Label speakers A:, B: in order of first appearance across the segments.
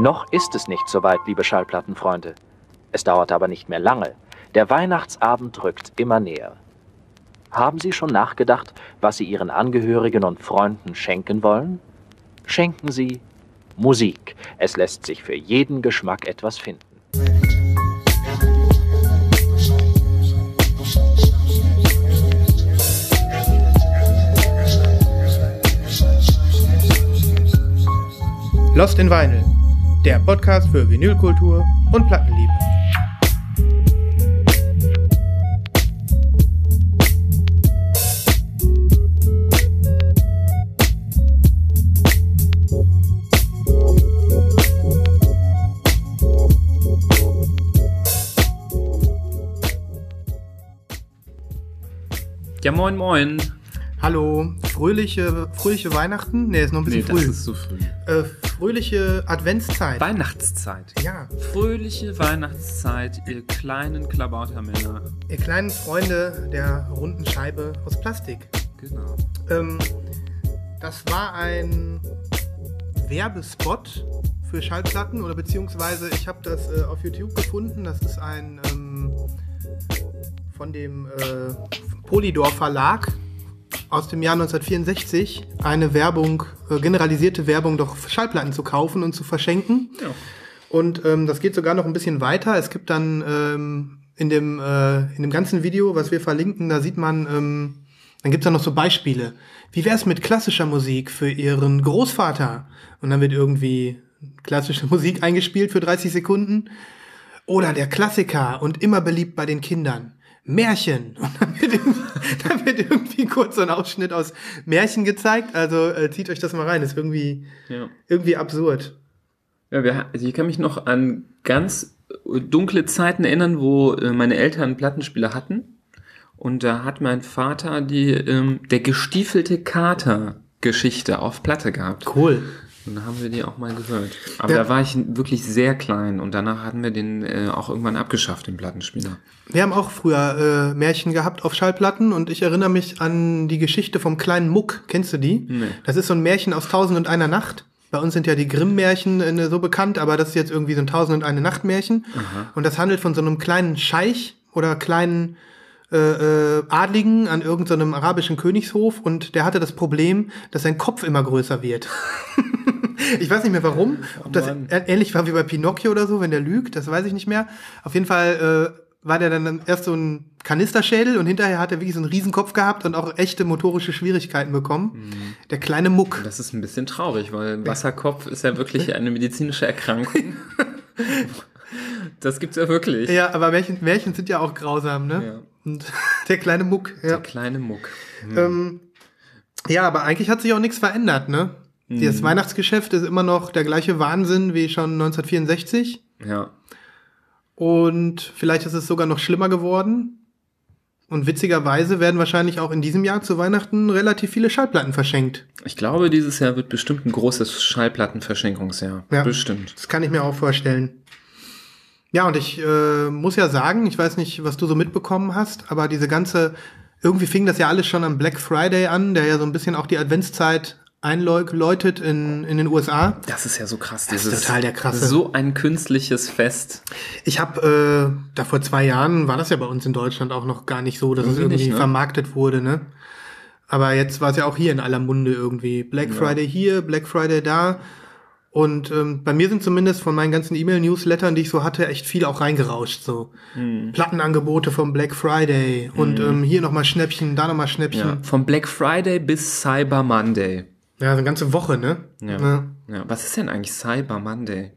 A: Noch ist es nicht so weit, liebe Schallplattenfreunde. Es dauert aber nicht mehr lange. Der Weihnachtsabend rückt immer näher. Haben Sie schon nachgedacht, was Sie Ihren Angehörigen und Freunden schenken wollen? Schenken Sie Musik. Es lässt sich für jeden Geschmack etwas finden.
B: Lost in Vinyl, der Podcast für Vinylkultur und Plattenliebe.
C: Ja, moin, moin.
B: Hallo, fröhliche, fröhliche Weihnachten? Nee, ist noch ein bisschen
C: Nee,
B: früh.
C: das ist zu früh.
B: äh, fröhliche Adventszeit.
C: Weihnachtszeit.
B: ja,
C: Fröhliche Weihnachtszeit, ihr kleinen Klabautermänner.
B: ihr kleinen Freunde der runden Scheibe aus Plastik.
C: Genau.
B: Ähm, das war ein Werbespot für Schallplatten oder beziehungsweise ich habe das äh, auf YouTube gefunden. Das ist ein ähm, von dem äh, Polydor Verlag aus dem Jahr 1964 eine Werbung, äh, generalisierte Werbung, doch Schallplatten zu kaufen und zu verschenken.
C: Ja.
B: Und ähm, das geht sogar noch ein bisschen weiter. Es gibt dann ähm, in, dem, äh, in dem ganzen Video, was wir verlinken, da sieht man, ähm, dann gibt's da noch so Beispiele. Wie wär's mit klassischer Musik für Ihren Großvater? Und dann wird irgendwie klassische Musik eingespielt für 30 Sekunden. Oder der Klassiker und immer beliebt bei den Kindern. Märchen. Und dann wird irgendwie, dann wird irgendwie kurz so ein Ausschnitt aus Märchen gezeigt. Also äh, zieht euch das mal rein. ist irgendwie,
C: Ja.
B: irgendwie absurd.
C: Ja, wir, also ich kann mich noch an ganz dunkle Zeiten erinnern, wo äh, meine Eltern Plattenspieler hatten. Und da hat mein Vater die ähm, der gestiefelte Kater Geschichte auf Platte gehabt.
B: Cool.
C: Und da haben wir die auch mal gehört. Aber
B: Ja.
C: da war ich wirklich sehr klein und danach hatten wir den äh, auch irgendwann abgeschafft, den Plattenspieler.
B: Wir haben auch früher äh, Märchen gehabt auf Schallplatten und ich erinnere mich an die Geschichte vom kleinen Muck. Kennst du die?
C: Nee.
B: Das ist so ein Märchen aus Tausend und einer Nacht. Bei uns sind ja die Grimm-Märchen äh, so bekannt, aber das ist jetzt irgendwie so ein Tausend und eine Nacht-Märchen. Und das handelt von so einem kleinen Scheich oder kleinen äh, äh, Adligen an irgendeinem arabischen Königshof und der hatte das Problem, dass sein Kopf immer größer wird. ich weiß nicht mehr warum, ob das ä- ähnlich war wie bei Pinocchio oder so, wenn der lügt, das weiß ich nicht mehr. Auf jeden Fall äh, war der dann erst so ein Kanisterschädel und hinterher hat er wirklich so einen Riesenkopf gehabt und auch echte motorische Schwierigkeiten bekommen. Der kleine Muck.
C: Das ist ein bisschen traurig, weil Wasserkopf ist ja wirklich eine medizinische Erkrankung. das gibt's ja wirklich.
B: Ja, aber Märchen, Märchen sind ja auch grausam, ne?
C: Ja.
B: Und der kleine Muck, ja.
C: Der kleine Muck.
B: Ähm, ja, aber eigentlich hat sich auch nichts verändert, ne? Das Weihnachtsgeschäft ist immer noch der gleiche Wahnsinn wie schon 1964.
C: Ja.
B: Und vielleicht ist es sogar noch schlimmer geworden. Und witzigerweise werden wahrscheinlich auch in diesem Jahr zu Weihnachten relativ viele Schallplatten verschenkt.
C: Ich glaube, dieses Jahr wird bestimmt ein großes Schallplattenverschenkungsjahr.
B: Ja.
C: Bestimmt.
B: Das kann ich mir auch vorstellen. Ja, und ich äh, muss ja sagen, ich weiß nicht, was du so mitbekommen hast, aber diese ganze, irgendwie fing das ja alles schon am Black Friday an, der ja so ein bisschen auch die Adventszeit einläutet in, in den USA.
C: Das ist ja so krass.
B: Das ist total der krasse.
C: So ein künstliches Fest.
B: Ich habe äh, da vor zwei Jahren war das ja bei uns in Deutschland auch noch gar nicht so, dass es
C: Irgendwie
B: irgendwie
C: nicht, ne?
B: vermarktet wurde, ne? Aber jetzt war es ja auch hier in aller Munde irgendwie. Black Friday hier, Black Friday da. Und ähm, bei mir sind zumindest von meinen ganzen E-Mail-Newslettern, die ich so hatte, echt viel auch reingerauscht. So
C: Hm.
B: Plattenangebote vom Black Friday und ähm, hier nochmal Schnäppchen, da nochmal Schnäppchen.
C: Ja. Vom Black Friday bis Cyber Monday.
B: Ja. so eine ganze Woche, ne?
C: Ja. ja. Was ist denn eigentlich Cyber Monday?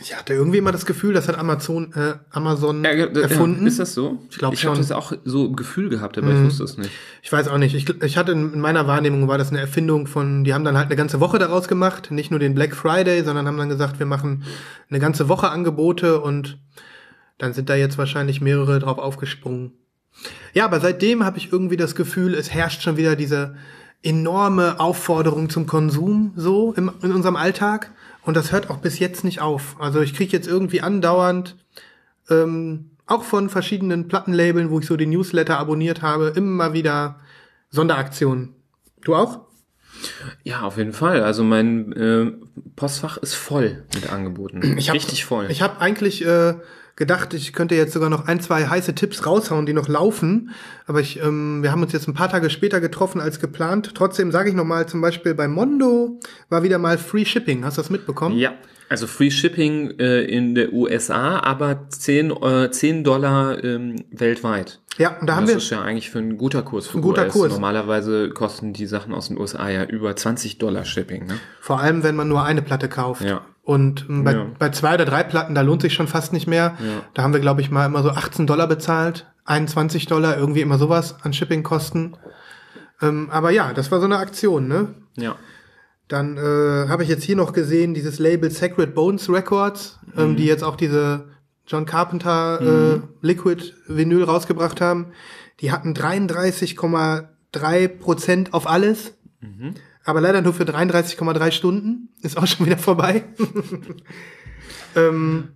B: Ich hatte irgendwie immer das Gefühl, das hat Amazon, äh, Amazon
C: Ja, äh,
B: erfunden.
C: Ist das so?
B: Ich glaub
C: Ich habe
B: schon. Mhm.
C: das auch so im Gefühl gehabt, aber ich wusste es nicht.
B: Ich weiß auch nicht. Ich, ich hatte in in meiner Wahrnehmung war das eine Erfindung von, die haben dann halt eine ganze Woche daraus gemacht, nicht nur den Black Friday, sondern haben dann gesagt, wir machen eine ganze Woche Angebote und dann sind da jetzt wahrscheinlich mehrere drauf aufgesprungen. Ja, aber seitdem habe ich irgendwie das Gefühl, es herrscht schon wieder diese enorme Aufforderung zum Konsum so im, in unserem Alltag und das hört auch bis jetzt nicht auf. Also ich kriege jetzt irgendwie andauernd ähm, auch von verschiedenen Plattenlabeln, wo ich so die Newsletter abonniert habe, immer wieder Sonderaktionen. Du auch?
C: Ja, auf jeden Fall. Also mein äh, Postfach ist voll mit Angeboten.
B: Ich hab,
C: Richtig voll.
B: Ich habe eigentlich äh, gedacht, ich könnte jetzt sogar noch ein, zwei heiße Tipps raushauen, die noch laufen. Aber ich, ähm, wir haben uns jetzt ein paar Tage später getroffen als geplant. Trotzdem sage ich noch mal, zum Beispiel bei Mondo war wieder mal Free Shipping. Hast du das mitbekommen?
C: ja, also Free Shipping äh, in der USA, aber 10, äh, 10 Dollar ähm, weltweit.
B: Ja, und da haben
C: das
B: wir
C: ist ja eigentlich für ein guter Kurs. Für
B: Ein guter
C: US.
B: Kurs.
C: Normalerweise kosten die Sachen aus den USA ja über 20 Dollar Shipping. Ne?
B: vor allem, wenn man nur eine Platte kauft.
C: Ja.
B: Und bei,
C: Ja.
B: bei zwei oder drei Platten, da lohnt sich schon fast nicht mehr.
C: Ja.
B: Da haben wir, glaube ich, mal immer so 18 Dollar bezahlt, 21 Dollar, irgendwie immer sowas an Shippingkosten. Ähm, aber ja, das war so eine Aktion, ne?
C: Ja.
B: Dann äh, habe ich jetzt hier noch gesehen, dieses Label Sacred Bones Records, ähm, die jetzt auch diese John Carpenter äh, Liquid Vinyl rausgebracht haben. Die hatten 33,3 Prozent auf alles, aber leider nur für 33,3 Stunden. Ist auch schon wieder vorbei. ähm,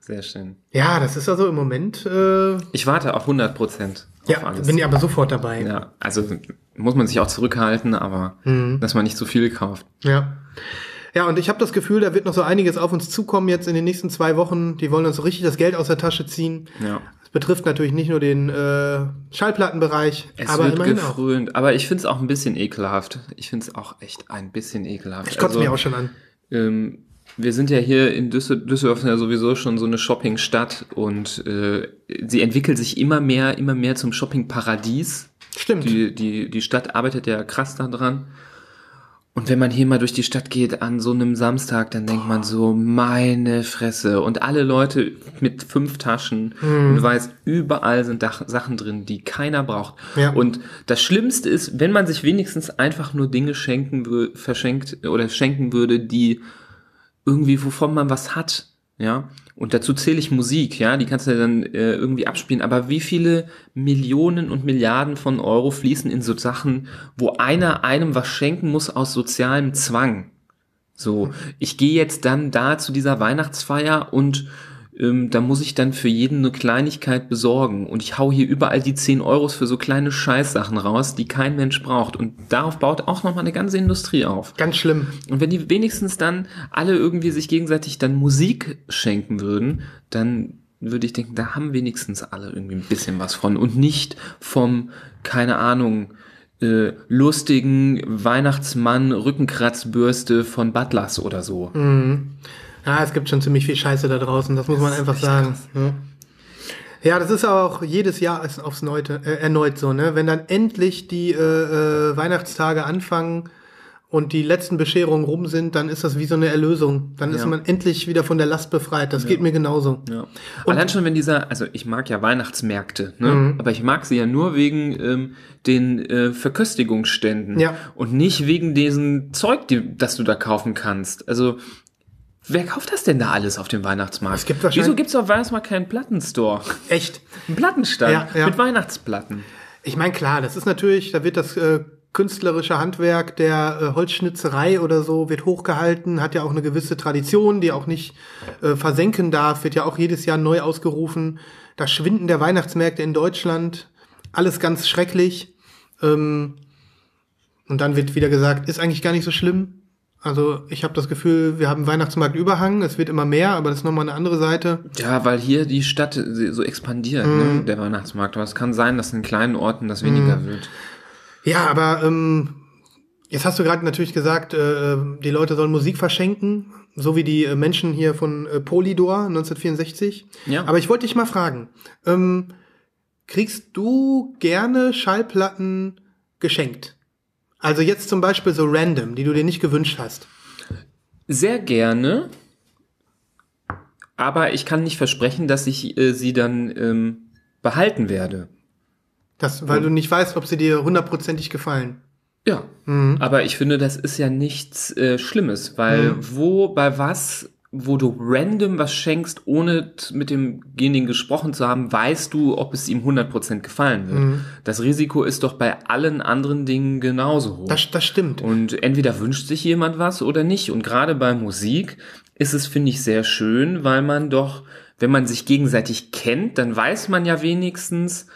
C: Sehr schön.
B: ja, das ist also im Moment. Äh,
C: Ich warte auch 100 Prozent auf
B: ja,
C: alles.
B: bin ich aber sofort dabei.
C: ja, also muss man sich auch zurückhalten, aber
B: Mhm.
C: dass man nicht zu viel kauft.
B: Ja. Ja, und ich habe das Gefühl, da wird noch so einiges auf uns zukommen jetzt in den nächsten zwei Wochen. Die wollen uns so richtig das Geld aus der Tasche ziehen.
C: Ja.
B: Betrifft natürlich nicht nur den äh, Schallplattenbereich,
C: Es
B: aber
C: wird
B: immerhin auch.
C: gefrönt, aber ich finde es auch ein bisschen ekelhaft. Ich finde es auch echt ein bisschen ekelhaft.
B: Ich kotze
C: Also,
B: mich auch schon an.
C: Ähm, wir sind ja hier in Düssel Düsseldorf ja sowieso schon so eine Shoppingstadt und äh, sie entwickelt sich immer mehr, immer mehr zum Shoppingparadies.
B: Stimmt.
C: Die, die, die Stadt arbeitet ja krass daran. Und wenn man hier mal durch die Stadt geht an so einem Samstag, dann denkt man so, meine Fresse. Und alle Leute mit fünf Taschen
B: Mhm.
C: und du weißt, überall sind Dach Sachen drin, die keiner braucht.
B: Ja.
C: Und das Schlimmste ist, wenn man sich wenigstens einfach nur Dinge schenken verschenkt oder schenken würde, die irgendwie, wovon man was hat, ja. Und dazu zähle ich Musik, ja, die kannst du dann äh, irgendwie abspielen. Aber wie viele Millionen und Milliarden von Euro fließen in so Sachen, wo einer einem was schenken muss aus sozialem Zwang? So, ich gehe jetzt dann da zu dieser Weihnachtsfeier und ähm, da muss ich dann für jeden eine Kleinigkeit besorgen. Und ich hau hier überall die 10 Euros für so kleine Scheißsachen raus, die kein Mensch braucht. Und darauf baut auch nochmal eine ganze Industrie auf.
B: Ganz schlimm.
C: Und wenn die wenigstens dann alle irgendwie sich gegenseitig dann Musik schenken würden, dann würde ich denken, da haben wenigstens alle irgendwie ein bisschen was von und nicht vom, keine Ahnung, äh, lustigen Weihnachtsmann Rückenkratzbürste von Butlers oder so.
B: Ja, es gibt schon ziemlich viel Scheiße da draußen, das muss man
C: ist
B: einfach sagen.
C: krass.
B: Ja. ja, das ist aber auch jedes Jahr ist aufs Neute, äh, erneut so, ne? Wenn dann endlich die äh, äh, Weihnachtstage anfangen und die letzten Bescherungen rum sind, dann ist das wie so eine Erlösung. Dann ist
C: Ja.
B: man endlich wieder von der Last befreit. Das geht mir genauso.
C: Ja. Allein schon, wenn dieser, also ich mag ja Weihnachtsmärkte, ne? aber ich mag sie ja nur wegen ähm, den äh, Verköstigungsständen
B: Ja.
C: und nicht wegen diesem Zeug, die, das du da kaufen kannst. Also wer kauft das denn da alles auf dem Weihnachtsmarkt?
B: Es gibt wahrscheinlich-
C: Wieso gibt's auf Weihnachtsmarkt keinen Plattenstore?
B: Echt.
C: Einen Plattenstand
B: Ja, ja.
C: mit Weihnachtsplatten.
B: Ich meine, klar, das ist natürlich, da wird das äh, künstlerische Handwerk der äh, Holzschnitzerei oder so wird hochgehalten, hat ja auch eine gewisse Tradition, die auch nicht äh, versenken darf, wird ja auch jedes Jahr neu ausgerufen. Das Schwinden der Weihnachtsmärkte in Deutschland, alles ganz schrecklich. Ähm, und dann wird wieder gesagt, ist eigentlich gar nicht so schlimm. Also ich habe das Gefühl, wir haben Weihnachtsmarktüberhang, es wird immer mehr, aber das ist nochmal eine andere Seite.
C: Ja, weil hier die Stadt so expandiert,
B: Mhm.
C: ne, der Weihnachtsmarkt. Aber es kann sein, dass in kleinen Orten das weniger
B: Mhm.
C: wird.
B: Ja, aber ähm, jetzt hast du gerade natürlich gesagt, äh, die Leute sollen Musik verschenken, so wie die äh, Menschen hier von äh, Polydor 1964.
C: Ja.
B: Aber ich wollte dich mal fragen, ähm, kriegst du gerne Schallplatten geschenkt? Also jetzt zum Beispiel so random, die du dir nicht gewünscht hast.
C: Sehr gerne. Aber ich kann nicht versprechen, dass ich äh, sie dann ähm, behalten werde.
B: Das, weil du nicht weißt, ob sie dir hundertprozentig gefallen.
C: Ja. Aber ich finde, das ist ja nichts äh, Schlimmes, weil wo, bei was, wo du random was schenkst, ohne mit demjenigen gesprochen zu haben, weißt du, ob es ihm 100% gefallen wird. Das Risiko ist doch bei allen anderen Dingen genauso hoch.
B: Das, das stimmt.
C: Und entweder wünscht sich jemand was oder nicht. Und gerade bei Musik ist es, finde ich, sehr schön, weil man doch, wenn man sich gegenseitig kennt, dann weiß man ja wenigstens,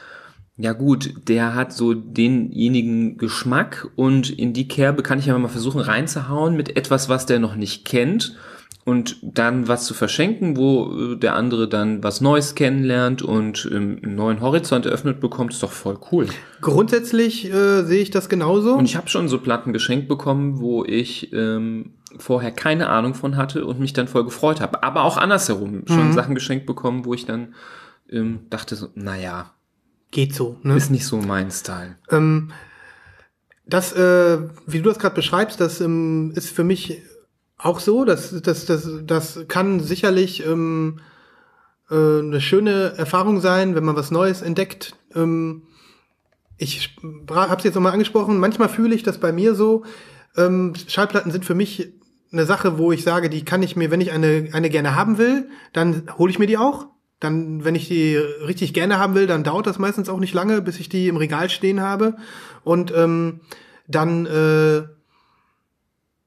C: Ja gut, der hat so denjenigen Geschmack und in die Kerbe kann ich ja mal versuchen reinzuhauen mit etwas, was der noch nicht kennt und dann was zu verschenken, wo äh, der andere dann was Neues kennenlernt und ähm, einen neuen Horizont eröffnet bekommt, ist doch voll cool.
B: Grundsätzlich äh, sehe ich das genauso.
C: Und ich habe schon so Platten geschenkt bekommen, wo ich ähm, vorher keine Ahnung von hatte und mich dann voll gefreut habe. Aber auch andersherum schon
B: Mhm.
C: Sachen geschenkt bekommen, wo ich dann ähm, dachte, so, naja,
B: Geht so. Ne?
C: ist nicht so mein Style.
B: Ähm, das, äh, wie du das gerade beschreibst, das ähm, ist für mich auch so. Das, das, das, das kann sicherlich ähm, äh, eine schöne Erfahrung sein, wenn man was Neues entdeckt. Ähm, ich habe es jetzt nochmal angesprochen. Manchmal fühle ich das bei mir so. Ähm, Schallplatten sind für mich eine Sache, wo ich sage, die kann ich mir, wenn ich eine, eine gerne haben will, dann hole ich mir die auch. Dann, wenn ich die richtig gerne haben will, dann dauert das meistens auch nicht lange, bis ich die im Regal stehen habe. Und ähm, dann, äh,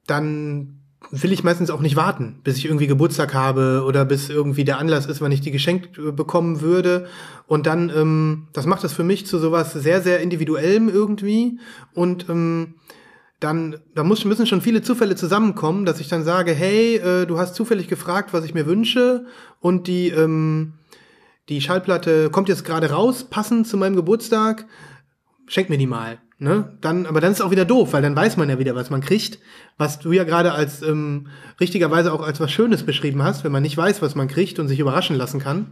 B: dann will ich meistens auch nicht warten, bis ich irgendwie Geburtstag habe oder bis irgendwie der Anlass ist, wann ich die geschenkt äh, bekommen würde. Und dann, ähm, das macht das für mich zu sowas sehr, sehr individuellem irgendwie. Und ähm, dann, da muss, müssen schon viele Zufälle zusammenkommen, dass ich dann sage, hey, äh, du hast zufällig gefragt, was ich mir wünsche und die, ähm, die Schallplatte kommt jetzt gerade raus, passend zu meinem Geburtstag, schenk mir die mal. Ne? Dann, aber dann ist es auch wieder doof, weil dann weiß man ja wieder, was man kriegt, was du ja gerade als ähm, richtigerweise auch als was Schönes beschrieben hast, wenn man nicht weiß, was man kriegt und sich überraschen lassen kann.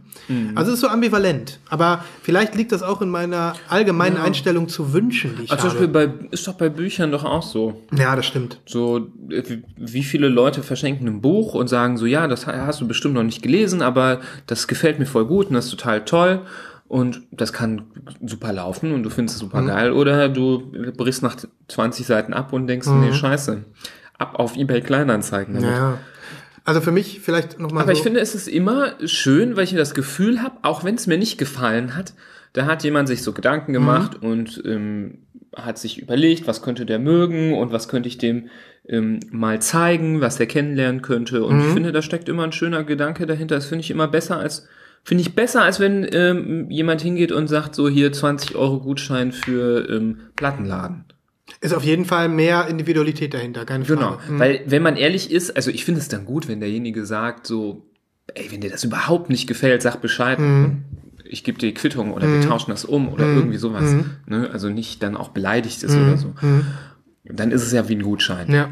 B: Also es ist so ambivalent. Aber vielleicht liegt das auch in meiner allgemeinen Einstellung zu Wünschen, die ich
C: Also zum
B: habe.
C: Beispiel bei, ist doch bei Büchern doch auch so.
B: ja, das stimmt.
C: So, wie- viele Leute verschenken ein Buch und sagen so, ja, das ha- hast du bestimmt noch nicht gelesen, aber das gefällt mir voll gut und das ist total toll. Und das kann super laufen und du findest es super geil. Oder du brichst nach 20 Seiten ab und denkst, nee, scheiße. Ab auf Ebay Kleinanzeigen. damit.
B: Ja. Also für mich vielleicht nochmal
C: Aber
B: so.
C: ich finde, es ist immer schön, weil ich das Gefühl habe, auch wenn es mir nicht gefallen hat, da hat jemand sich so Gedanken gemacht und ähm, hat sich überlegt, was könnte der mögen und was könnte ich dem ähm, mal zeigen, was der kennenlernen könnte. Und ich finde, da steckt immer ein schöner Gedanke dahinter. Das finde ich immer besser als finde ich besser, als wenn ähm, jemand hingeht und sagt so hier 20 Euro Gutschein für ähm, Plattenladen.
B: ist auf jeden Fall mehr Individualität dahinter, keine
C: Genau,
B: Frage. Mhm.
C: weil wenn man ehrlich ist, also ich finde es dann gut, wenn derjenige sagt so, ey, wenn dir das überhaupt nicht gefällt, sag Bescheid.
B: Mhm.
C: Ich gebe dir Quittung oder wir tauschen das um oder irgendwie sowas.
B: Mhm.
C: Ne? Also nicht dann auch beleidigt ist oder so. Dann ist es ja wie ein Gutschein.
B: Ja,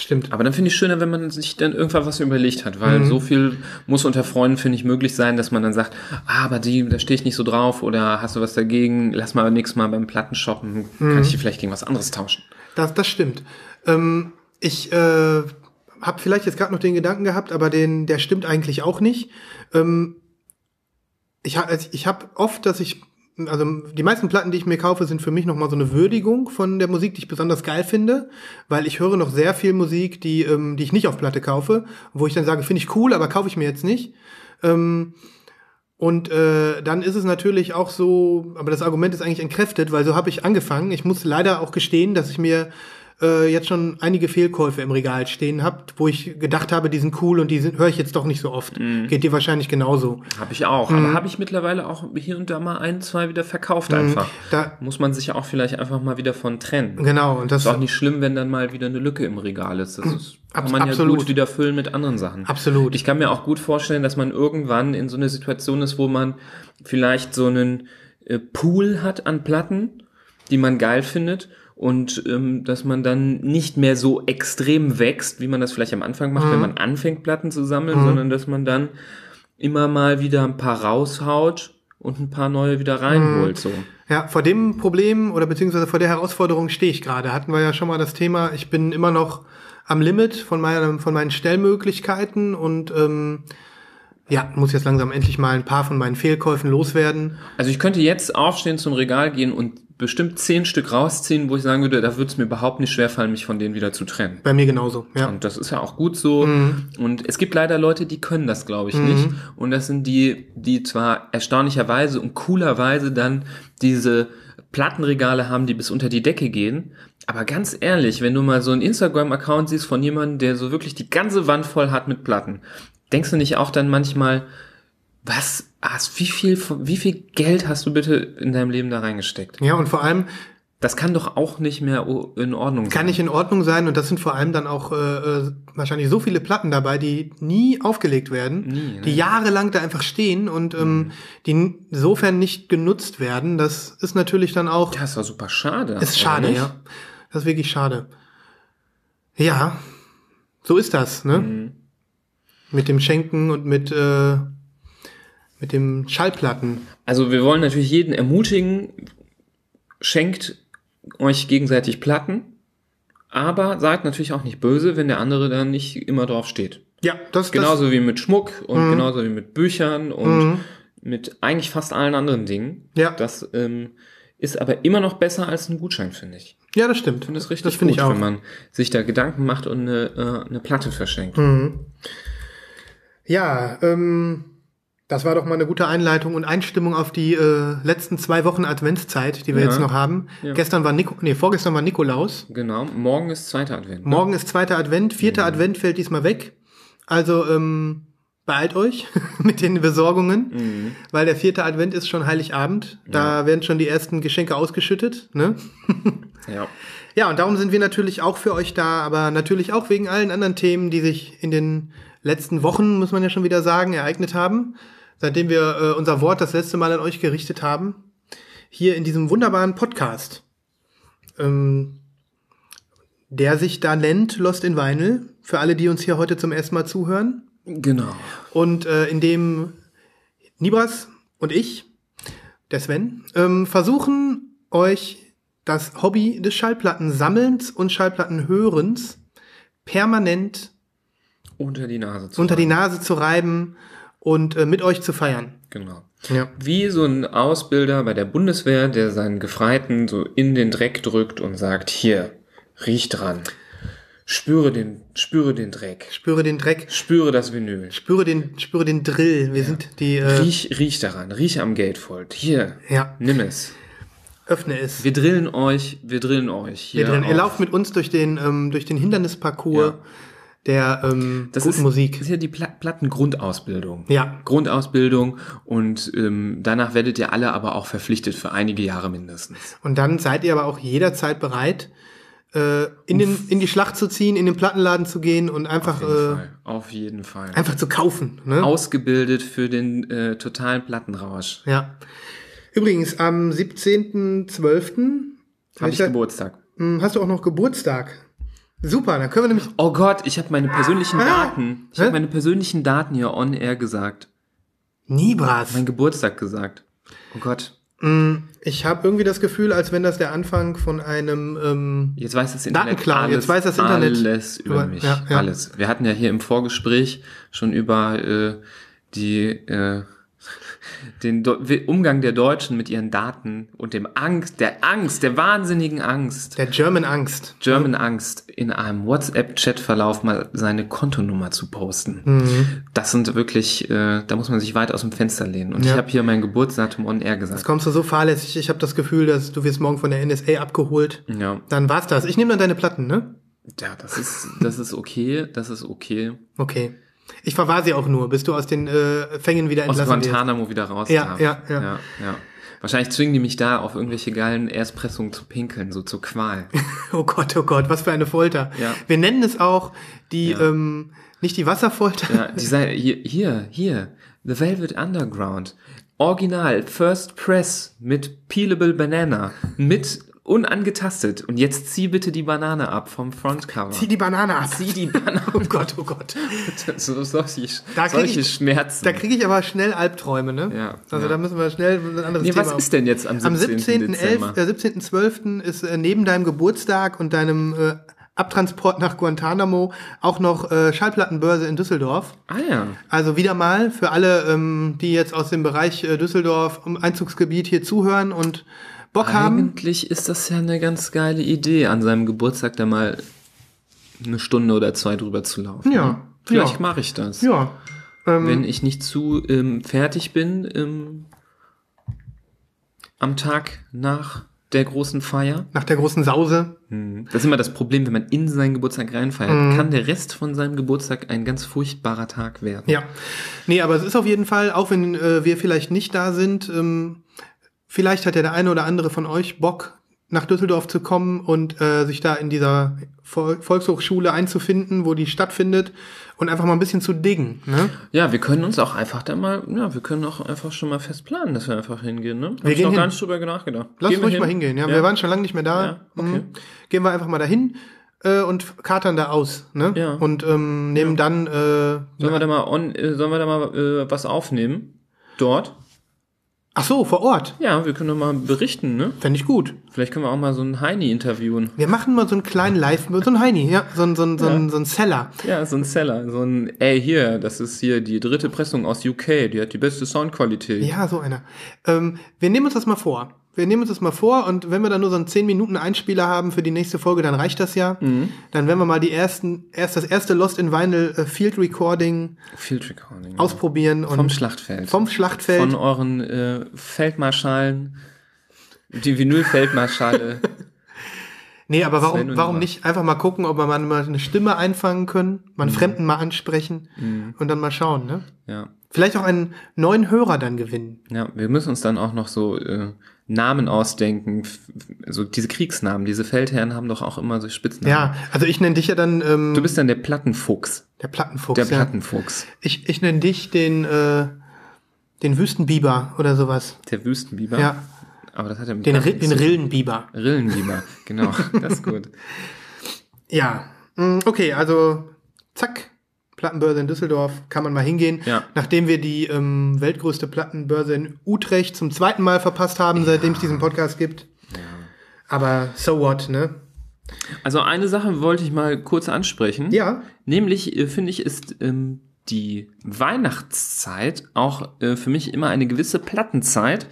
B: stimmt.
C: Aber dann finde ich schöner, wenn man sich dann irgendwann was überlegt hat, weil
B: Mhm.
C: so viel muss unter Freunden, finde ich, möglich sein, dass man dann sagt, ah, aber die, da stehe ich nicht so drauf oder hast du was dagegen, lass mal nächstes Mal beim Platten shoppen,
B: Mhm.
C: kann ich die vielleicht gegen was anderes tauschen.
B: Das, das stimmt. Ähm, ich äh, habe vielleicht jetzt gerade noch den Gedanken gehabt, aber den, der stimmt eigentlich auch nicht. Ähm, ich habe ich hab oft, dass ich, also die meisten Platten, die ich mir kaufe, sind für mich nochmal so eine Würdigung von der Musik, die ich besonders geil finde, weil ich höre noch sehr viel Musik, die, ähm, die ich nicht auf Platte kaufe, wo ich dann sage, finde ich cool, aber kaufe ich mir jetzt nicht. Ähm, und äh, dann ist es natürlich auch so, aber das Argument ist eigentlich entkräftet, weil so habe ich angefangen. Ich muss leider auch gestehen, dass ich mir äh, jetzt schon einige Fehlkäufe im Regal stehen habe, wo ich gedacht habe, die sind cool und die höre ich jetzt doch nicht so oft. Geht dir wahrscheinlich genauso.
C: Habe ich auch.
B: Mhm.
C: Aber habe ich mittlerweile auch hier und da mal ein, zwei wieder verkauft einfach.
B: Da,
C: Muss man sich auch vielleicht einfach mal wieder von trennen.
B: genau, und das
C: Ist auch nicht schlimm, wenn dann mal wieder eine Lücke im Regal ist. Das ist kann man ja
B: absolut.
C: gut wieder füllen mit anderen Sachen.
B: absolut.
C: Ich kann mir auch gut vorstellen, dass man irgendwann in so einer Situation ist, wo man vielleicht so einen äh, Pool hat an Platten, die man geil findet und ähm, dass man dann nicht mehr so extrem wächst, wie man das vielleicht am Anfang macht, wenn man anfängt, Platten zu sammeln, sondern dass man dann immer mal wieder ein paar raushaut und ein paar neue wieder reinholt. So.
B: Ja, vor dem Problem oder beziehungsweise vor der Herausforderung stehe ich gerade. Hatten wir ja schon mal das Thema, ich bin immer noch am Limit von, meinem, von meinen Stellmöglichkeiten und ähm, ja, muss jetzt langsam endlich mal ein paar von meinen Fehlkäufen loswerden.
C: Also ich könnte jetzt aufstehen zum Regal gehen und bestimmt zehn Stück rausziehen, wo ich sagen würde, da würde es mir überhaupt nicht schwerfallen, mich von denen wieder zu trennen.
B: Bei mir genauso, ja.
C: Und das ist ja auch gut so. Und es gibt leider Leute, die können das, glaube ich, nicht. Und das sind die, die zwar erstaunlicherweise und coolerweise dann diese Plattenregale haben, die bis unter die Decke gehen. Aber ganz ehrlich, wenn du mal so einen Instagram-Account siehst von jemandem, der so wirklich die ganze Wand voll hat mit Platten, denkst du nicht auch dann manchmal, Was, hast, wie viel, wie viel Geld hast du bitte in deinem Leben da reingesteckt?
B: Ja, und vor allem
C: Das kann doch auch nicht mehr in Ordnung sein.
B: kann nicht in Ordnung sein und das sind vor allem dann auch äh, äh, wahrscheinlich so viele Platten dabei, die nie aufgelegt werden,
C: Nie, ne?
B: die jahrelang da einfach stehen und ähm, die insofern nicht genutzt werden. Das ist natürlich dann auch
C: Das war super schade.
B: ist schade, ja. Das ist wirklich schade. Ja, so ist das, ne?
C: Mhm.
B: Mit dem Schenken und mit äh, mit dem Schallplatten.
C: Also wir wollen natürlich jeden ermutigen, schenkt euch gegenseitig Platten, aber seid natürlich auch nicht böse, wenn der andere dann nicht immer drauf steht.
B: Ja, das
C: Genauso wie mit Schmuck und
B: Mhm.
C: genauso wie mit Büchern und mit eigentlich fast allen anderen Dingen.
B: Ja.
C: Das ähm, ist aber immer noch besser als ein Gutschein, finde ich.
B: Das, ja, das stimmt.
C: Ich finde es richtig
B: das finde
C: gut,
B: ich auch.
C: wenn man sich da Gedanken macht und eine, äh, eine Platte verschenkt.
B: Mhm. Ja, ähm, das war doch mal eine gute Einleitung und Einstimmung auf die äh, letzten zwei Wochen Adventszeit, die wir
C: Ja.
B: jetzt noch haben.
C: Ja.
B: Gestern war Nico, nee, vorgestern war Nikolaus.
C: Genau. Morgen ist zweiter Advent. ne?
B: Morgen ist zweiter Advent, vierter Advent fällt diesmal weg. Also ähm, beeilt euch mit den Besorgungen,
C: Mhm.
B: weil der vierte Advent ist schon Heiligabend. Da werden schon die ersten Geschenke ausgeschüttet. Ne?
C: Ja.
B: Ja, und darum sind wir natürlich auch für euch da, aber natürlich auch wegen allen anderen Themen, die sich in den letzten Wochen, muss man ja schon wieder sagen, ereignet haben, seitdem wir äh, unser Wort das letzte Mal an euch gerichtet haben, hier in diesem wunderbaren Podcast, ähm, der sich da nennt Lost in Vinyl, für alle, die uns hier heute zum ersten Mal zuhören,
C: Genau.
B: und äh, in dem Nibras und ich, der Sven, ähm, versuchen euch das Hobby des Schallplattensammelns und Schallplattenhörens permanent
C: Unter die Nase zu
B: unter die
C: reiben.
B: Nase zu reiben und äh, mit euch zu feiern.
C: Genau.
B: Ja.
C: Wie so ein Ausbilder bei der Bundeswehr, der seinen Gefreiten so in den Dreck drückt und sagt, hier, riech dran. Spüre den, spüre den Dreck.
B: Spüre den Dreck,
C: Spüre das Vinyl.
B: spüre den, spüre den Drill. Wir sind die, äh,
C: Riech, riech daran. Riech am Gatefold. Hier.
B: ja,
C: Nimm es.
B: öffne es.
C: Wir drillen euch, wir drillen euch. Hier
B: Wir drin. Ihr
C: auf-
B: lauft mit uns durch den, ähm, durch den Hindernisparcours
C: Ja.
B: Der ähm,
C: Das
B: guten
C: ist,
B: Musik.
C: Das ist ja die Pla Plattengrundausbildung.
B: Ja.
C: Grundausbildung und ähm, danach werdet ihr alle aber auch verpflichtet für einige Jahre mindestens.
B: Und dann seid ihr aber auch jederzeit bereit, äh, in, den, in die Schlacht zu ziehen, in den Plattenladen zu gehen und einfach,
C: Auf jeden
B: äh,
C: Fall. Auf jeden Fall.
B: einfach zu kaufen. Ne?
C: Ausgebildet für den äh, totalen Plattenrausch.
B: Ja. Übrigens, am 17.12.
C: Habe ich Geburtstag.
B: Hm, hast du auch noch Geburtstag. Super, dann können wir nämlich.
C: Oh Gott, ich habe meine persönlichen
B: Ah.
C: Daten. Ich habe meine persönlichen Daten hier on air gesagt.
B: Nibras.
C: Mein Geburtstag gesagt. Oh Gott.
B: Hm, Ich habe irgendwie das Gefühl, als wenn das der Anfang von einem. Ähm,
C: Jetzt weiß das Internet
B: Datenklau,
C: alles,
B: jetzt weiß das Internet
C: alles über
B: über-
C: mich.
B: ja, ja.
C: Alles. Wir hatten ja hier im Vorgespräch schon über äh, die äh, den Umgang der Deutschen mit ihren Daten und dem Angst, der Angst, der wahnsinnigen Angst,
B: der German Angst.
C: German Angst, in einem WhatsApp-Chat-Verlauf mal seine Kontonummer zu posten.
B: Mhm.
C: Das sind wirklich, äh, da muss man sich weit aus dem Fenster lehnen. Und
B: Ja.
C: ich habe hier mein Geburtsdatum on air
B: Jetzt
C: gesagt.
B: kommst du so fahrlässig. Ich habe das Gefühl, dass du wirst morgen von der NSA abgeholt.
C: Ja,
B: Dann war's das. Ich nehme dann deine Platten, ne?
C: ja, das ist, das ist okay, das ist okay.
B: Okay. Ich verwahr sie auch nur, bis du aus den äh, Fängen wieder
C: Aus
B: entlassen wirst.
C: Guantanamo wieder raus
B: Ja,
C: darf.
B: ja, ja.
C: ja, ja. Wahrscheinlich zwingen die mich da auf irgendwelche geilen Erstpressungen zu pinkeln, so zur Qual.
B: Oh Gott, oh Gott, was für eine Folter.
C: Ja.
B: Wir nennen es auch die,
C: Ja.
B: ähm, nicht die Wasserfolter.
C: Ja, die sei, hier, hier, hier, The Velvet Underground. Original, First Press mit Peelable Banana, mit unangetastet. Und jetzt zieh bitte die Banane ab vom Frontcover.
B: Zieh die Banane ab.
C: Zieh die Banane.
B: Oh Gott, oh Gott.
C: so, solche
B: Da
C: solche
B: ich-
C: Schmerzen.
B: Da kriege ich aber schnell Albträume, ne?
C: Ja,
B: Also
C: ja.
B: da müssen wir schnell ein anderes
C: nee,
B: Thema.
C: was ist denn jetzt am 17.
B: Am 17.11.,
C: Dezember?
B: äh, 17.12. ist äh, neben deinem Geburtstag und deinem äh, Abtransport nach Guantanamo auch noch äh, Schallplattenbörse in Düsseldorf.
C: Ah ja.
B: Also wieder mal für alle, ähm, die jetzt aus dem Bereich äh, Düsseldorf im Einzugsgebiet hier zuhören und Bock haben.
C: Eigentlich ist das ja eine ganz geile Idee, an seinem Geburtstag da mal eine Stunde oder zwei drüber zu laufen.
B: Ja,
C: Vielleicht
B: ja.
C: mache ich das.
B: Ja. Ähm,
C: Wenn ich nicht zu ähm, fertig bin ähm, am Tag nach der großen Feier.
B: Nach der großen Sause.
C: Das ist immer das Problem, wenn man in seinen Geburtstag reinfeiert, kann der Rest von seinem Geburtstag ein ganz furchtbarer Tag werden.
B: Ja. Nee, aber es ist auf jeden Fall, auch wenn äh, wir vielleicht nicht da sind, ähm, vielleicht hat ja der eine oder andere von euch Bock, nach Düsseldorf zu kommen und äh, sich da in dieser Vol Volkshochschule einzufinden, wo die stattfindet und einfach mal ein bisschen zu diggen. Ne?
C: Ja, wir können uns auch einfach da mal, ja, wir können auch einfach schon mal fest planen, dass wir einfach hingehen, ne? Hab
B: Wir
C: ich
B: gehen
C: noch
B: hin.
C: gar nicht drüber nachgedacht.
B: Lass
C: Gehen
B: ruhig
C: hin?
B: mal hingehen. Ja, wir waren schon lange nicht mehr da.
C: Ja, okay.
B: Mhm. Gehen wir einfach mal dahin äh, und katern da aus. Ne?
C: Ja.
B: Und ähm, nehmen dann. Äh,
C: Sollen wir da mal on, äh, sollen wir da mal äh, was aufnehmen? Dort?
B: Ach so, vor Ort.
C: Ja, wir können doch mal berichten, ne?
B: Fände ich gut.
C: Vielleicht können wir auch mal so einen Heini interviewen.
B: Wir machen mal so einen kleinen Live, so ein Heini, ja, so ein, so ein, so ein, so ein Seller.
C: Ja, so ein Seller, so ein, ey, hier, das ist hier die dritte Pressung aus UK, die hat die beste Soundqualität.
B: Ja, so einer. Ähm, wir nehmen uns das mal vor. Wir nehmen uns das mal vor und wenn wir dann nur so einen 10 Minuten Einspieler haben für die nächste Folge, dann reicht das ja.
C: Mhm.
B: Dann werden wir mal die ersten, erst das erste Lost in Vinyl äh, Field Recording
C: Field Recording.
B: ausprobieren und
C: Vom Schlachtfeld.
B: vom Schlachtfeld.
C: Von euren äh, Feldmarschallen. Die Vinylfeldmarschale.
B: nee, aber warum, warum nicht einfach mal gucken, ob wir mal eine Stimme einfangen können, mal einen
C: Mhm.
B: Fremden mal ansprechen und dann mal schauen, ne?
C: ja.
B: Vielleicht auch einen neuen Hörer dann gewinnen.
C: Ja, wir müssen uns dann auch noch so äh, Namen ausdenken. So diese Kriegsnamen, diese Feldherren haben doch auch immer so Spitznamen.
B: Ja, also ich nenne dich ja dann ähm,
C: Du bist dann der Plattenfuchs.
B: der Plattenfuchs.
C: Der
B: ja.
C: Plattenfuchs.
B: Ich, ich nenne dich den, äh, den Wüstenbiber oder sowas.
C: Der Wüstenbiber.
B: Ja,
C: Aber das hat ja mit
B: den, Ri- den Rillenbiber.
C: Rillenbiber. Genau, das ist gut.
B: Ja, mm, okay, also zack, Plattenbörse in Düsseldorf, kann man mal hingehen.
C: Ja.
B: Nachdem wir die ähm, weltgrößte Plattenbörse in Utrecht zum zweiten Mal verpasst haben, seitdem es diesen Podcast gibt. Aber so what, ne?
C: Also eine Sache wollte ich mal kurz ansprechen.
B: Ja.
C: Nämlich äh, finde ich, ist ähm, die Weihnachtszeit auch äh, für mich immer eine gewisse Plattenzeit.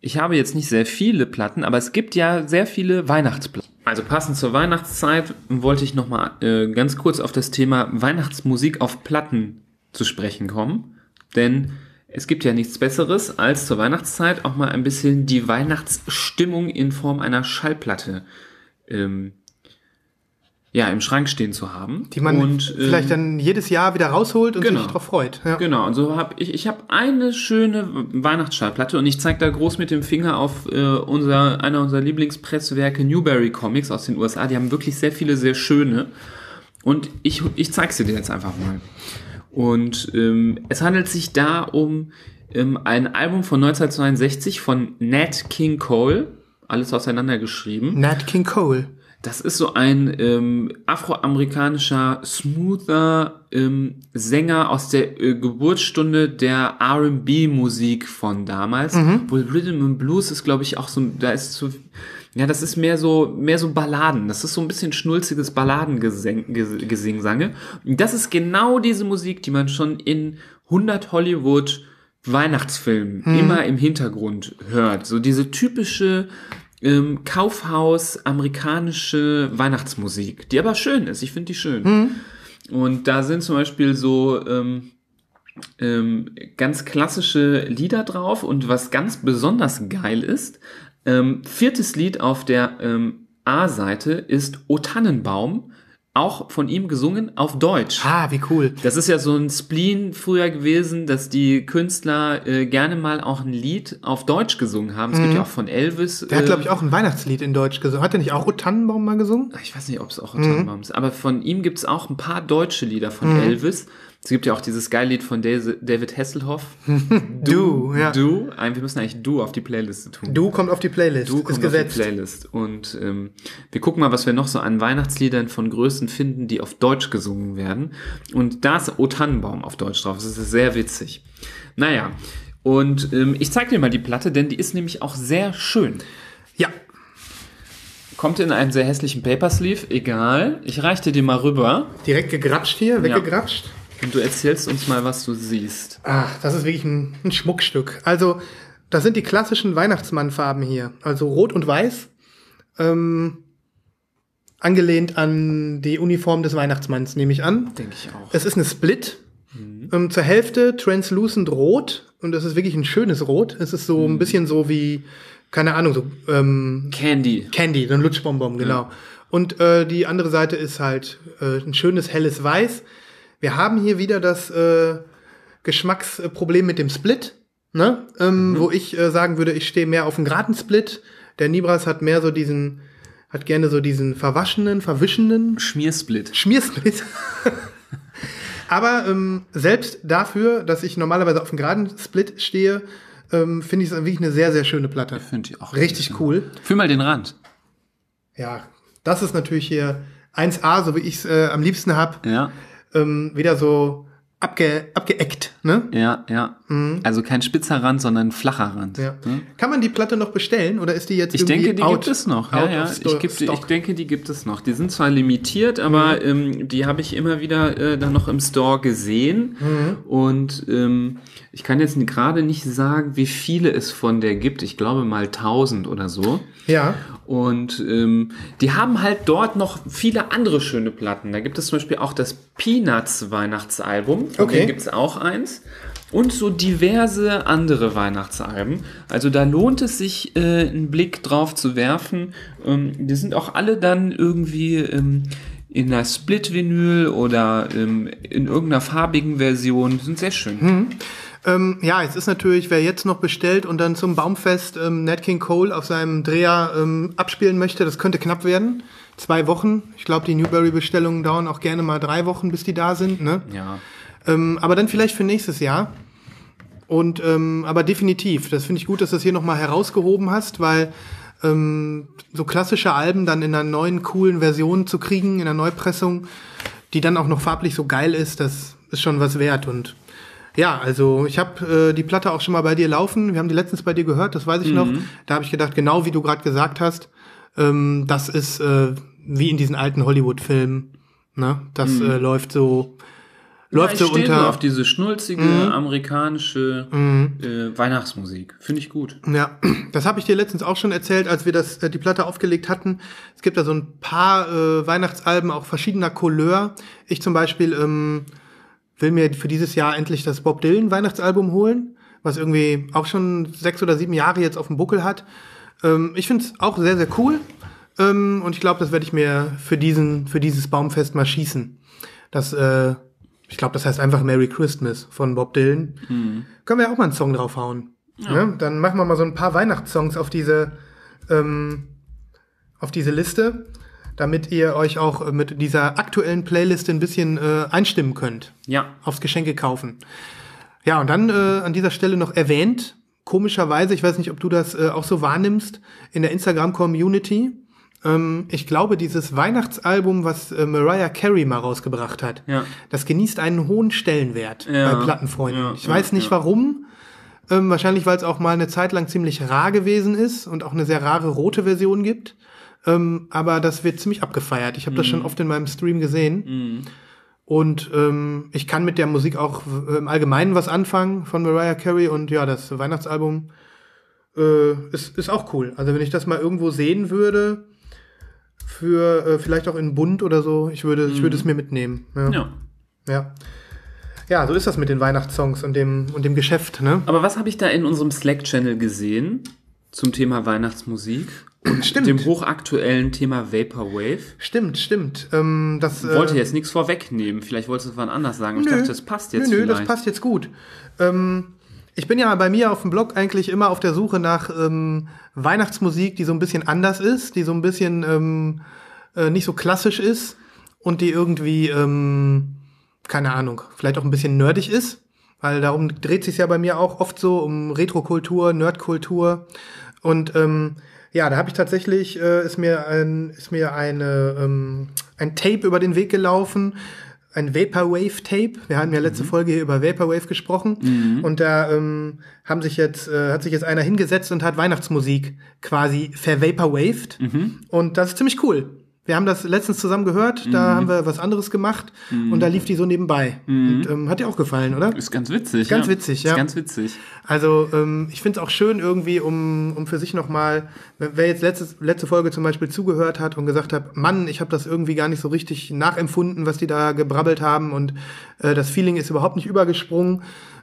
C: Ich habe jetzt nicht sehr viele Platten, aber es gibt ja sehr viele Weihnachtsplatten. Also passend zur Weihnachtszeit wollte ich noch mal äh, ganz kurz auf das Thema Weihnachtsmusik auf Platten zu sprechen kommen, denn es gibt ja nichts Besseres, als zur Weihnachtszeit auch mal ein bisschen die Weihnachtsstimmung in Form einer Schallplatte ähm, ja, im Schrank stehen zu haben.
B: Die man
C: und, ähm,
B: vielleicht dann jedes Jahr wieder rausholt und
C: genau.
B: sich drauf freut. Ja.
C: Genau, und so habe ich, ich habe eine schöne Weihnachtsschallplatte und ich zeige da groß mit dem Finger auf äh, unser, einer unserer Lieblingspresswerke Newberry Comics aus den USA. Die haben wirklich sehr viele, sehr schöne. Und ich, ich zeige sie dir jetzt einfach mal. Und ähm, es handelt sich da um ähm, ein Album von 1962 von Nat King Cole. Alles auseinandergeschrieben.
B: Nat King Cole.
C: Das ist so ein ähm, afroamerikanischer, smoother ähm, Sänger aus der äh, Geburtsstunde der R&B-Musik von damals. Wohl Rhythm and Blues ist, glaube ich, auch so, da ist so, ja, das ist mehr so, mehr so Balladen. Das ist so ein bisschen schnulziges Balladengesingsange. Und das ist genau diese Musik, die man schon in 100 Hollywood Weihnachtsfilmen immer im Hintergrund hört. So diese typische ähm, Kaufhaus amerikanische Weihnachtsmusik, die aber schön ist. Ich finde die schön. Und da sind zum Beispiel so ähm, ähm, ganz klassische Lieder drauf und was ganz besonders geil ist, ähm, viertes Lied auf der ähm, A-Seite ist O Tannenbaum, auch von ihm gesungen auf Deutsch.
B: Ah, wie cool.
C: Das ist ja so ein Spleen früher gewesen, dass die Künstler äh, gerne mal auch ein Lied auf Deutsch gesungen haben. Es gibt ja auch von Elvis.
B: Mhm. Der hat,
C: äh,
B: glaube ich, auch ein Weihnachtslied in Deutsch gesungen. Hat er nicht auch O Tannenbaum mal gesungen?
C: ich weiß nicht, ob es auch
B: Mhm.
C: Tannenbaum ist, aber von ihm gibt es auch ein paar deutsche Lieder von Elvis. Es gibt ja auch dieses geile Lied von David Hasselhoff.
B: Du, ja.
C: Du. Wir müssen eigentlich Du auf die Playliste tun.
B: Du kommt auf die Playlist.
C: Du
B: ist
C: kommt auf die Playlist. Und ähm, wir gucken mal, was wir noch so an Weihnachtsliedern von Größen finden, die auf Deutsch gesungen werden. Und da ist O Tannenbaum auf Deutsch drauf. Das ist sehr witzig. Naja, und ähm, ich zeig dir mal die Platte, denn die ist nämlich auch sehr schön.
B: Ja.
C: Kommt in einem sehr hässlichen Papersleeve, egal. Ich reich dir die mal rüber
B: Direkt gegrapscht hier, weggegrapscht.
C: Und du erzählst uns mal, was du siehst.
B: Ach, das ist wirklich ein, ein Schmuckstück. Also, das sind die klassischen Weihnachtsmannfarben hier. Also rot und weiß. Ähm, angelehnt an die Uniform des Weihnachtsmanns, nehme ich an.
C: Denke ich auch.
B: Es ist eine Split. Ähm, zur Hälfte translucent rot. Und das ist wirklich ein schönes Rot. Es ist so ein bisschen so wie keine Ahnung, so ähm,
C: Candy.
B: Candy, so ein Lutschbonbon, genau. Und äh, die andere Seite ist halt äh, ein schönes helles Weiß. Wir haben hier wieder das äh, Geschmacksproblem mit dem Split, ne? Ähm, wo ich äh, sagen würde, ich stehe mehr auf einen geraden Split. Der Nibras hat mehr so diesen, hat gerne so diesen verwaschenen, verwischenden
C: Schmiersplit.
B: Schmiersplit. Aber ähm, selbst dafür, dass ich normalerweise auf einen geraden Split stehe, ähm, finde ich es wirklich eine sehr, sehr schöne Platte.
C: Finde ich auch.
B: Richtig cool.
C: Fühl mal den Rand.
B: Ja, das ist natürlich hier 1A, so wie ich es äh, am liebsten hab.
C: Ja.
B: Ähm, wieder so abge, abgeeckt, ne?
C: Ja, ja. Also kein spitzer Rand, sondern ein flacher Rand.
B: Ja.
C: Ne?
B: Kann man die Platte noch bestellen oder ist die jetzt
C: Ich
B: irgendwie
C: denke, die
B: out,
C: gibt es noch. Ja, ja. Ich, geb, ich denke, die gibt es noch. Die sind zwar limitiert, aber ähm, die habe ich immer wieder äh, dann noch im Store gesehen. Und ähm, ich kann jetzt gerade nicht sagen, wie viele es von der gibt. Ich glaube mal 1000 oder so.
B: Ja,
C: Und ähm, die haben halt dort noch viele andere schöne Platten. Da gibt es zum Beispiel auch das Peanuts Weihnachtsalbum. Von
B: Okay.
C: denen gibt es auch eins. Und so diverse andere Weihnachtsalben. Also da lohnt es sich, äh, einen Blick drauf zu werfen. Ähm, die sind auch alle dann irgendwie ähm, in einer Split-Vinyl oder ähm, in irgendeiner farbigen Version. Die sind sehr schön.
B: Ähm, ja, es ist natürlich, wer jetzt noch bestellt und dann zum Baumfest ähm, Nat King Cole auf seinem Dreher ähm, abspielen möchte, das könnte knapp werden. Zwei Wochen. Ich glaube, die Newberry-Bestellungen dauern auch gerne mal drei Wochen, bis die da sind. Ne?
C: Ja.
B: Ähm, aber dann vielleicht für nächstes Jahr. Und ähm, aber definitiv, das finde ich gut, dass du das hier nochmal herausgehoben hast, weil ähm, so klassische Alben dann in einer neuen, coolen Version zu kriegen, in einer Neupressung, die dann auch noch farblich so geil ist, das ist schon was wert. Und ja, also ich habe äh, die Platte auch schon mal bei dir laufen. Wir haben die letztens bei dir gehört, das weiß ich noch. Da habe ich gedacht, genau wie du gerade gesagt hast, ähm, das ist äh, wie in diesen alten Hollywood-Filmen. Ne? Das äh, läuft so, läuft
C: ja,
B: so unter.
C: auf diese schnulzige amerikanische äh, Weihnachtsmusik. Finde ich gut.
B: Ja, das habe ich dir letztens auch schon erzählt, als wir das, äh, die Platte aufgelegt hatten. Es gibt da so ein paar äh, Weihnachtsalben, auch verschiedener Couleur. Ich zum Beispiel ähm, will mir für dieses Jahr endlich das Bob Dylan Weihnachtsalbum holen, was irgendwie auch schon sechs oder sieben Jahre jetzt auf dem Buckel hat. Ähm, ich finde es auch sehr, sehr cool. Ähm, und ich glaube, das werde ich mir für diesen, für dieses Baumfest mal schießen. Das, äh, ich glaube, das heißt einfach Merry Christmas von Bob Dylan. Können wir auch mal einen Song draufhauen. Ja. Dann machen wir mal so ein paar Weihnachtssongs auf diese, ähm, auf diese Liste, damit ihr euch auch mit dieser aktuellen Playlist ein bisschen äh, einstimmen könnt.
C: Ja.
B: Aufs Geschenke kaufen. Ja, und dann äh, an dieser Stelle noch erwähnt, komischerweise, ich weiß nicht, ob du das äh, auch so wahrnimmst, in der Instagram-Community. Ähm, ich glaube, dieses Weihnachtsalbum, was äh, Mariah Carey mal rausgebracht hat,
C: Ja.
B: das genießt einen hohen Stellenwert
C: Ja,
B: bei Plattenfreunden.
C: ja,
B: ich weiß nicht warum. Ähm, wahrscheinlich, weil es auch mal eine Zeit lang ziemlich rar gewesen ist und auch eine sehr rare rote Version gibt. Ähm, aber das wird ziemlich abgefeiert. Ich habe das
C: Mhm.
B: schon oft in meinem Stream gesehen. Und ähm, ich kann mit der Musik auch äh, im Allgemeinen was anfangen von Mariah Carey. Und ja, das Weihnachtsalbum äh, ist, ist auch cool. Also wenn ich das mal irgendwo sehen würde, für äh, vielleicht auch in Bund oder so, ich würde, ich würde es mir mitnehmen. Ja.
C: ja.
B: ja. Ja, so ist das mit den Weihnachtssongs und dem, und dem Geschäft, ne?
C: Aber was habe ich da in unserem Slack-Channel gesehen zum Thema Weihnachtsmusik?
B: Stimmt.
C: Dem hochaktuellen Thema Vaporwave.
B: Stimmt, stimmt. Ähm, das,
C: Ich wollte
B: äh,
C: jetzt nichts vorwegnehmen. Vielleicht wolltest du wann anders sagen. Ich
B: Nö.
C: dachte, das passt jetzt
B: Nö, nö, das passt jetzt gut. Ähm, ich bin ja bei mir auf dem Blog eigentlich immer auf der Suche nach ähm, Weihnachtsmusik, die so ein bisschen anders ist, die so ein bisschen ähm, äh, nicht so klassisch ist und die irgendwie, ähm, keine Ahnung, vielleicht auch ein bisschen nerdig ist. Weil darum dreht sich ja bei mir auch oft so um Retrokultur, Nerdkultur. Und ähm, ja, da habe ich tatsächlich, äh, ist mir ein, ist mir eine, ähm, ein Tape über den Weg gelaufen, ein Vaporwave-Tape. Wir haben ja letzte Folge hier über Vaporwave gesprochen. Und da ähm, haben sich jetzt, äh, hat sich jetzt einer hingesetzt und hat Weihnachtsmusik quasi vervaporwaved. Und das ist ziemlich cool. Wir haben das letztens zusammen gehört, da haben wir was anderes gemacht und da lief die so nebenbei. Und ähm, hat dir auch gefallen, oder?
C: Ist ganz witzig.
B: Ganz
C: ja.
B: witzig, ja.
C: Ist ganz witzig.
B: Also ähm, ich finde es auch schön irgendwie, um, um für sich nochmal, wer jetzt letztes, letzte Folge zum Beispiel zugehört hat und gesagt hat, Mann, ich habe das irgendwie gar nicht so richtig nachempfunden, was die da gebrabbelt haben und äh, das Feeling ist überhaupt nicht übergesprungen,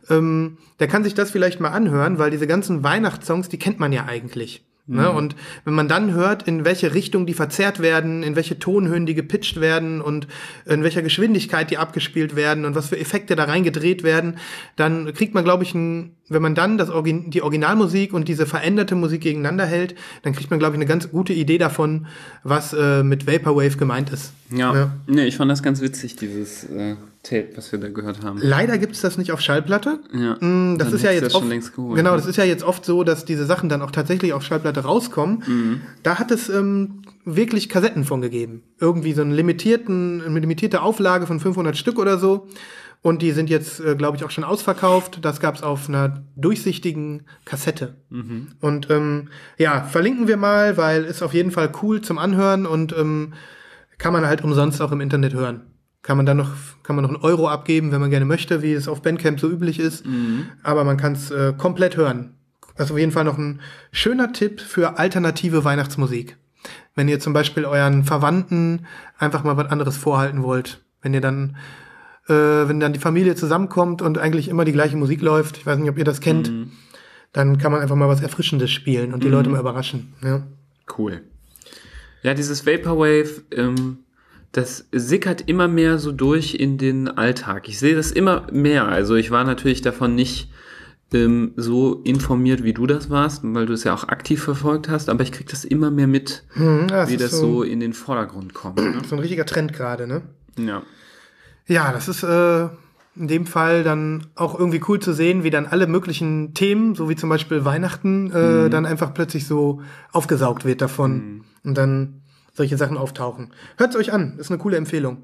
B: ähm, der kann sich das vielleicht mal anhören, weil diese ganzen Weihnachtssongs, die kennt man ja eigentlich. Ne? Und wenn man dann hört, in welche Richtung die verzerrt werden, in welche Tonhöhen die gepitcht werden und in welcher Geschwindigkeit die abgespielt werden und was für Effekte da reingedreht werden, dann kriegt man, glaube ich, ein, wenn man dann das Origin die Originalmusik und diese veränderte Musik gegeneinander hält, dann kriegt man, glaube ich, eine ganz gute Idee davon, was äh, mit Vaporwave gemeint ist.
C: Ja.
B: Ne?
C: Nee, ich fand das ganz witzig, dieses äh, Tape, was wir da gehört haben.
B: Leider gibt's das nicht auf Schallplatte.
C: Ja.
B: Mm, Das
C: Dann
B: ist ja jetzt
C: das
B: oft,
C: geholt,
B: genau,
C: ne?
B: das ist ja jetzt oft so, dass diese Sachen dann auch tatsächlich auf Schallplatte rauskommen.
C: Mhm.
B: Da hat es ähm, wirklich Kassetten von gegeben. Irgendwie so einen limitierten, eine limitierte Auflage von 500 Stück oder so. Und die sind jetzt, äh, glaube ich, auch schon ausverkauft. Das gab's auf einer durchsichtigen Kassette.
C: Mhm.
B: Und ähm, ja, verlinken wir mal, weil ist auf jeden Fall cool zum Anhören und ähm, kann man halt umsonst auch im Internet hören. Kann man dann noch, kann man noch einen Euro abgeben, wenn man gerne möchte, wie es auf Bandcamp so üblich ist. Aber man kann es äh, komplett hören. Also auf jeden Fall noch ein schöner Tipp für alternative Weihnachtsmusik. Wenn ihr zum Beispiel euren Verwandten einfach mal was anderes vorhalten wollt. Wenn ihr dann, äh, wenn dann die Familie zusammenkommt und eigentlich immer die gleiche Musik läuft, ich weiß nicht, ob ihr das kennt, dann kann man einfach mal was Erfrischendes spielen und die Leute mal überraschen. Ja.
C: Cool. Ja, dieses Vaporwave, ähm, das sickert immer mehr so durch in den Alltag. Ich sehe das immer mehr. Also ich war natürlich davon nicht ähm, so informiert, wie du das warst, weil du es ja auch aktiv verfolgt hast, aber ich krieg das immer mehr mit,
B: Mhm, ja, es
C: wie das so in den Vordergrund kommt. Ne?
B: so ein richtiger Trend gerade, ne?
C: Ja.
B: Ja, das ist äh, in dem Fall dann auch irgendwie cool zu sehen, wie dann alle möglichen Themen, so wie zum Beispiel Weihnachten, äh, dann einfach plötzlich so aufgesaugt wird davon und dann solche Sachen auftauchen. Hört's euch an, ist eine coole Empfehlung.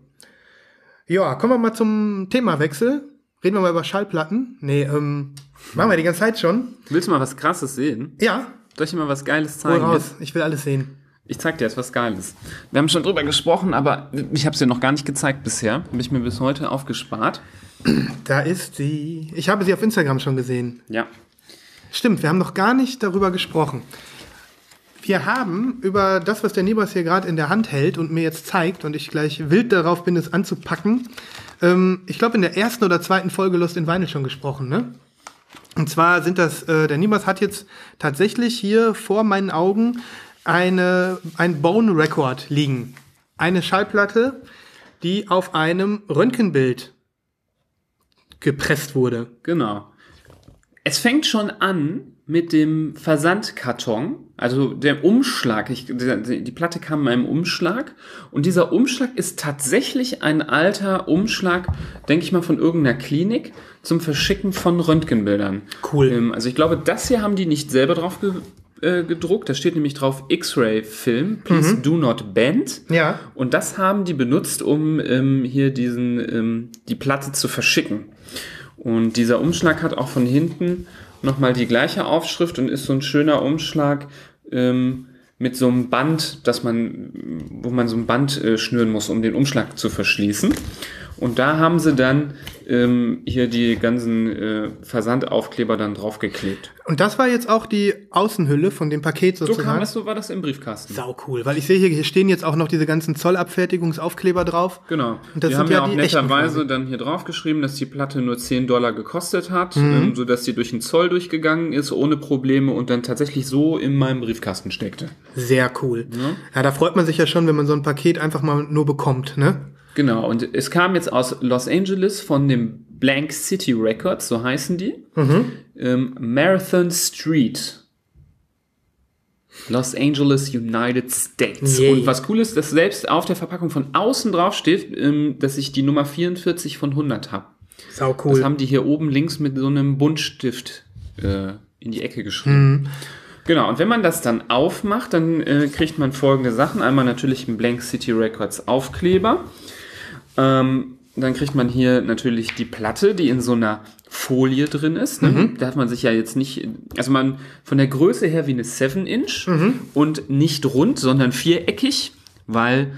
B: Ja, kommen wir mal zum Themawechsel. Reden wir mal über Schallplatten. Nee, ähm, machen wir die ganze Zeit schon.
C: Willst du mal was Krasses sehen?
B: Ja,
C: Soll ich dir mal was Geiles
B: hol
C: zeigen?
B: raus. Ich will alles sehen.
C: Ich zeig dir jetzt was Geiles. Wir haben schon drüber gesprochen, aber ich habe es dir noch gar nicht gezeigt bisher. Habe ich mir bis heute aufgespart.
B: Da ist sie. Ich habe sie auf Instagram schon gesehen.
C: Ja.
B: Stimmt, wir haben noch gar nicht darüber gesprochen. Wir haben über das, was der Nibas hier gerade in der Hand hält und mir jetzt zeigt und ich gleich wild darauf bin, es anzupacken. Ähm, ich glaube, in der ersten oder zweiten Folge Lust in Weine schon gesprochen, ne? Und zwar sind das, äh, der Nibas hat jetzt tatsächlich hier vor meinen Augen eine, ein Bone Record liegen. Eine Schallplatte, die auf einem Röntgenbild gepresst wurde.
C: Genau. Es fängt schon an mit dem Versandkarton, also der Umschlag. Ich, die, die Platte kam in einem Umschlag und dieser Umschlag ist tatsächlich ein alter Umschlag, denke ich mal, von irgendeiner Klinik zum Verschicken von Röntgenbildern.
B: Cool.
C: Ähm, also ich glaube, das hier haben die nicht selber drauf äh, gedruckt. Da steht nämlich drauf X-Ray Film, please do not bend.
B: Ja.
C: Und das haben die benutzt, um ähm, hier diesen, ähm, die Platte zu verschicken. Und dieser Umschlag hat auch von hinten nochmal die gleiche Aufschrift und ist so ein schöner Umschlag ähm, mit so einem Band, dass man, wo man so ein Band äh, schnüren muss, um den Umschlag zu verschließen. Und da haben sie dann ähm, hier die ganzen äh, Versandaufkleber dann draufgeklebt.
B: Und das war jetzt auch die Außenhülle von dem Paket
C: So
B: sozusagen.
C: kam das, so war das im Briefkasten.
B: Sau cool, weil ich sehe hier, hier stehen jetzt auch noch diese ganzen Zollabfertigungsaufkleber drauf.
C: Genau.
B: Und das sind
C: haben
B: ja
C: ja auch
B: die
C: netterweise dann hier draufgeschrieben, dass die Platte nur 10 Dollar gekostet hat,
B: Mhm.
C: ähm, so dass sie durch den Zoll durchgegangen ist, ohne Probleme und dann tatsächlich so in meinem Briefkasten steckte.
B: Sehr cool. Ja. da freut man sich ja schon, wenn man so ein Paket einfach mal nur bekommt, ne?
C: Genau, und es kam jetzt aus Los Angeles von dem Blank City Records, so heißen die.
B: Mhm.
C: Ähm, Marathon Street. Los Angeles, United States.
B: Yay.
C: Und was cool ist, dass selbst auf der Verpackung von außen drauf steht, ähm, dass ich die Nummer 44 von 100 habe.
B: Sau
C: Das
B: cool.
C: haben die hier oben links mit so einem Buntstift äh, in die Ecke geschrieben. Genau, und wenn man das dann aufmacht, dann äh, kriegt man folgende Sachen. Einmal natürlich ein Blank City Records Aufkleber. Ähm, dann kriegt man hier natürlich die Platte, die in so einer Folie drin ist. Ne? Darf man sich ja jetzt nicht, also man von der Größe her wie eine 7-Inch und nicht rund, sondern viereckig, weil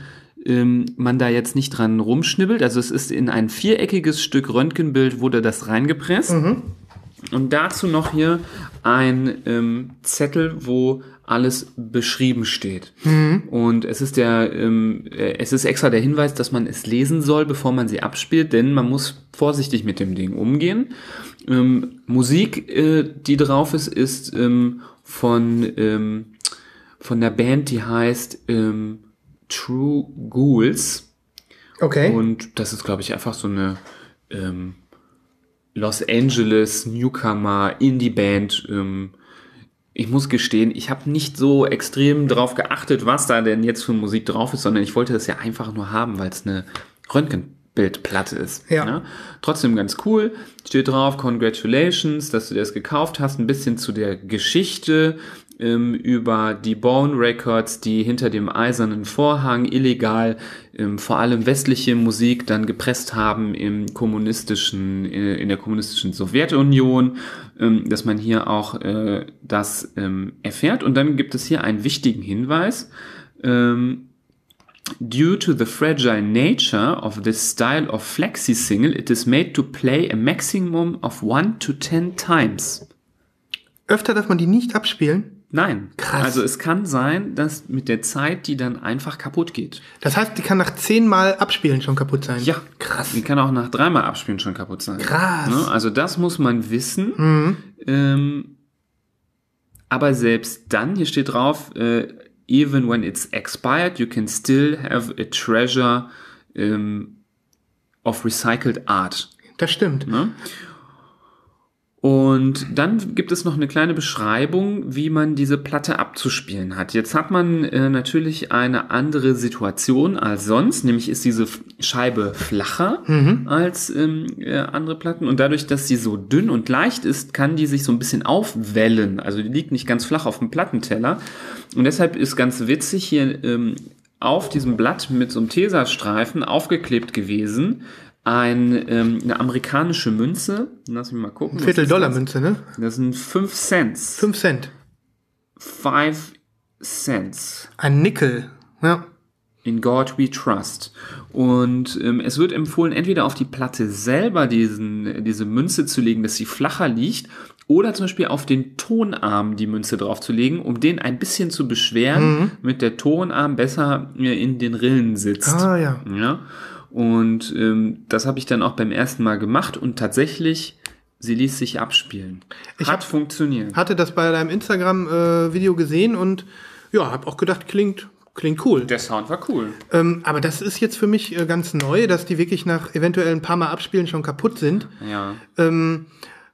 C: ähm, man da jetzt nicht dran rumschnibbelt. Also es ist in ein viereckiges Stück Röntgenbild wurde das reingepresst. Und dazu noch hier ein ähm, Zettel, wo alles beschrieben steht. Und es ist der, ähm, äh, es ist extra der Hinweis, dass man es lesen soll, bevor man sie abspielt, denn man muss vorsichtig mit dem Ding umgehen. Ähm, Musik, äh, die drauf ist, ist ähm, von ähm, von der Band, die heißt ähm, True Ghouls.
B: Okay.
C: Und das ist, glaube ich, einfach so eine ähm, Los Angeles Newcomer Indie-Band. Ähm, ich muss gestehen, ich habe nicht so extrem drauf geachtet, was da denn jetzt für Musik drauf ist, sondern ich wollte das ja einfach nur haben, weil es eine Röntgenbildplatte ist.
B: Ja.
C: ne? Trotzdem ganz cool. Steht drauf, congratulations, dass du das gekauft hast. Ein bisschen zu der Geschichte ähm, über die Bone Records, die hinter dem eisernen Vorhang illegal ähm, vor allem westliche Musik dann gepresst haben im kommunistischen, äh, in der kommunistischen Sowjetunion, ähm, dass man hier auch äh, das ähm, erfährt. Und dann gibt es hier einen wichtigen Hinweis. Ähm, Due to the fragile nature of this style of flexi single, it is made to play a maximum of 1 to 10 times.
B: Öfter darf man die nicht abspielen.
C: Nein.
B: Krass.
C: Also es kann sein, dass mit der Zeit die dann einfach kaputt geht.
B: Das heißt, die kann nach zehnmal abspielen schon kaputt sein.
C: Ja,
B: Krass.
C: Die kann auch nach dreimal Abspielen schon kaputt sein.
B: Krass.
C: Ne? Also das muss man wissen.
B: Mhm.
C: Ähm, aber selbst dann, hier steht drauf, äh, even when it's expired, you can still have a treasure ähm, of recycled art.
B: Das stimmt.
C: Ne? Und dann gibt es noch eine kleine Beschreibung, wie man diese Platte abzuspielen hat. Jetzt hat man äh, natürlich eine andere Situation als sonst, nämlich ist diese Scheibe flacher als ähm, äh, andere Platten und dadurch, dass sie so dünn und leicht ist, kann die sich so ein bisschen aufwellen. Also die liegt nicht ganz flach auf dem Plattenteller und deshalb ist ganz witzig hier ähm, auf diesem Blatt mit so einem Tesastreifen aufgeklebt gewesen ein, ähm, eine amerikanische Münze. Lass mich mal gucken. was
B: Viertel Dollar? Münze, ne?
C: Das sind 5 Cents.
B: Fünf Cent.
C: 5 Cents.
B: Ein Nickel. Ja.
C: In God we trust. Und ähm, es wird empfohlen, entweder auf die Platte selber diesen, diese Münze zu legen, dass sie flacher liegt, oder zum Beispiel auf den Tonarm die Münze draufzulegen, um den ein bisschen zu beschweren, damit der Tonarm besser äh, in den Rillen sitzt.
B: Ah, ja.
C: Ja. Und ähm, das habe ich dann auch beim ersten Mal gemacht und tatsächlich, sie ließ sich abspielen.
B: Ich
C: Hat
B: hab-
C: funktioniert.
B: Hatte das bei deinem Instagram-Video gesehen und ja, hab auch gedacht, klingt, klingt cool.
C: Der Sound war cool.
B: Ähm, aber das ist jetzt für mich äh, ganz neu, dass die wirklich nach eventuell ein paar Mal abspielen schon kaputt sind.
C: Ja.
B: Ähm,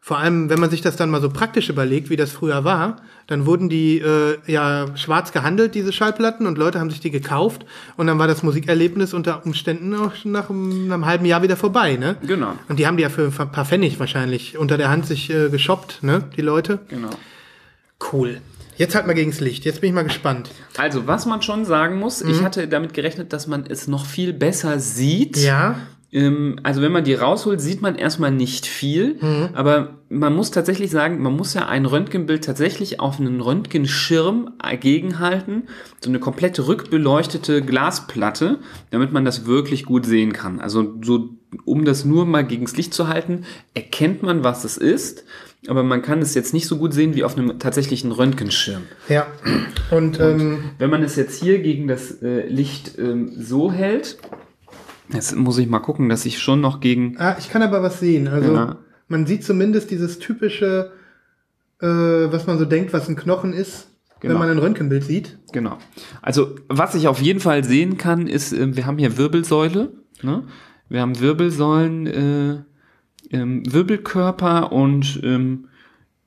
B: vor allem, wenn man sich das dann mal so praktisch überlegt, wie das früher war, dann wurden die äh, ja schwarz gehandelt, diese Schallplatten, und Leute haben sich die gekauft und dann war das Musikerlebnis unter Umständen auch schon nach einem, einem halben Jahr wieder vorbei, ne?
C: Genau.
B: Und die haben die ja für ein paar Pfennig wahrscheinlich unter der Hand sich äh, geshoppt, ne? Die Leute.
C: Genau.
B: Cool. Jetzt halt mal gegens Licht. Jetzt bin ich mal gespannt.
C: Also, was man schon sagen muss, ich hatte damit gerechnet, dass man es noch viel besser sieht.
B: Ja.
C: Ähm, also, wenn man die rausholt, sieht man erstmal nicht viel. Aber man muss tatsächlich sagen, man muss ja ein Röntgenbild tatsächlich auf einen Röntgenschirm gegenhalten. So eine komplett rückbeleuchtete Glasplatte, damit man das wirklich gut sehen kann. Also, so, um das nur mal gegens Licht zu halten, erkennt man, was es ist. Aber man kann es jetzt nicht so gut sehen wie auf einem tatsächlichen Röntgenschirm.
B: Ja. Und, ähm,
C: Wenn man es jetzt hier gegen das äh, Licht ähm, so hält, jetzt muss ich mal gucken, dass ich schon noch gegen.
B: ah, ich kann aber was sehen. Also
C: Ja.
B: man sieht zumindest dieses typische, äh, was man so denkt, was ein Knochen ist,
C: Genau.
B: wenn man ein Röntgenbild sieht.
C: Genau. Also, was ich auf jeden Fall sehen kann, ist, äh, wir haben hier Wirbelsäule. Ne? Wir haben Wirbelsäulen, äh, ähm, Wirbelkörper und ähm,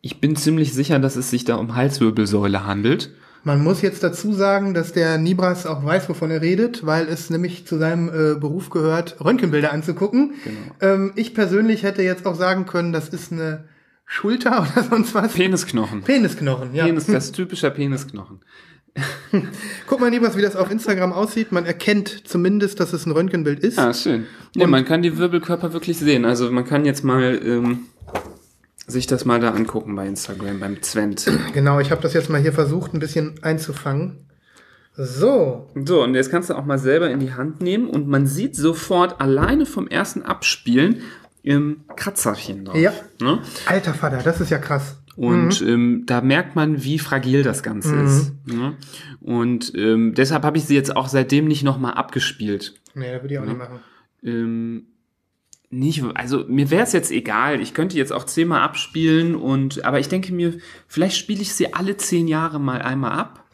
C: ich bin ziemlich sicher, dass es sich da um Halswirbelsäule handelt.
B: Man muss jetzt dazu sagen, dass der Nibras auch weiß, wovon er redet, weil es nämlich zu seinem äh, Beruf gehört, Röntgenbilder anzugucken.
C: Genau.
B: Ähm, ich persönlich hätte jetzt auch sagen können, das ist eine Schulter oder sonst was.
C: Penisknochen.
B: Penisknochen, ja.
C: Penis, das ist typischer Penisknochen.
B: Guck mal, Nibras, wie das auf Instagram aussieht. Man erkennt zumindest, dass es ein Röntgenbild ist.
C: Ah, schön. Ja,
B: Und-
C: man kann die Wirbelkörper wirklich sehen. Also man kann jetzt mal ähm, sich das mal da angucken bei Instagram, beim Zwent.
B: Genau, ich habe das jetzt mal hier versucht, ein bisschen einzufangen. So,
C: So, und jetzt kannst du auch mal selber in die Hand nehmen und man sieht sofort alleine vom ersten Abspielen ähm, Kratzerchen drauf.
B: Ja.
C: Ne?
B: alter Vater, das ist ja krass.
C: Und ähm, da merkt man, wie fragil das Ganze ist. Ne? Und ähm, deshalb habe ich sie jetzt auch seitdem nicht nochmal abgespielt.
B: Nee, da würde ich auch nicht machen.
C: Ähm, nicht, also mir wäre es jetzt egal. Ich könnte jetzt auch zehnmal abspielen und, aber ich denke mir, vielleicht spiele ich sie alle zehn Jahre mal einmal ab.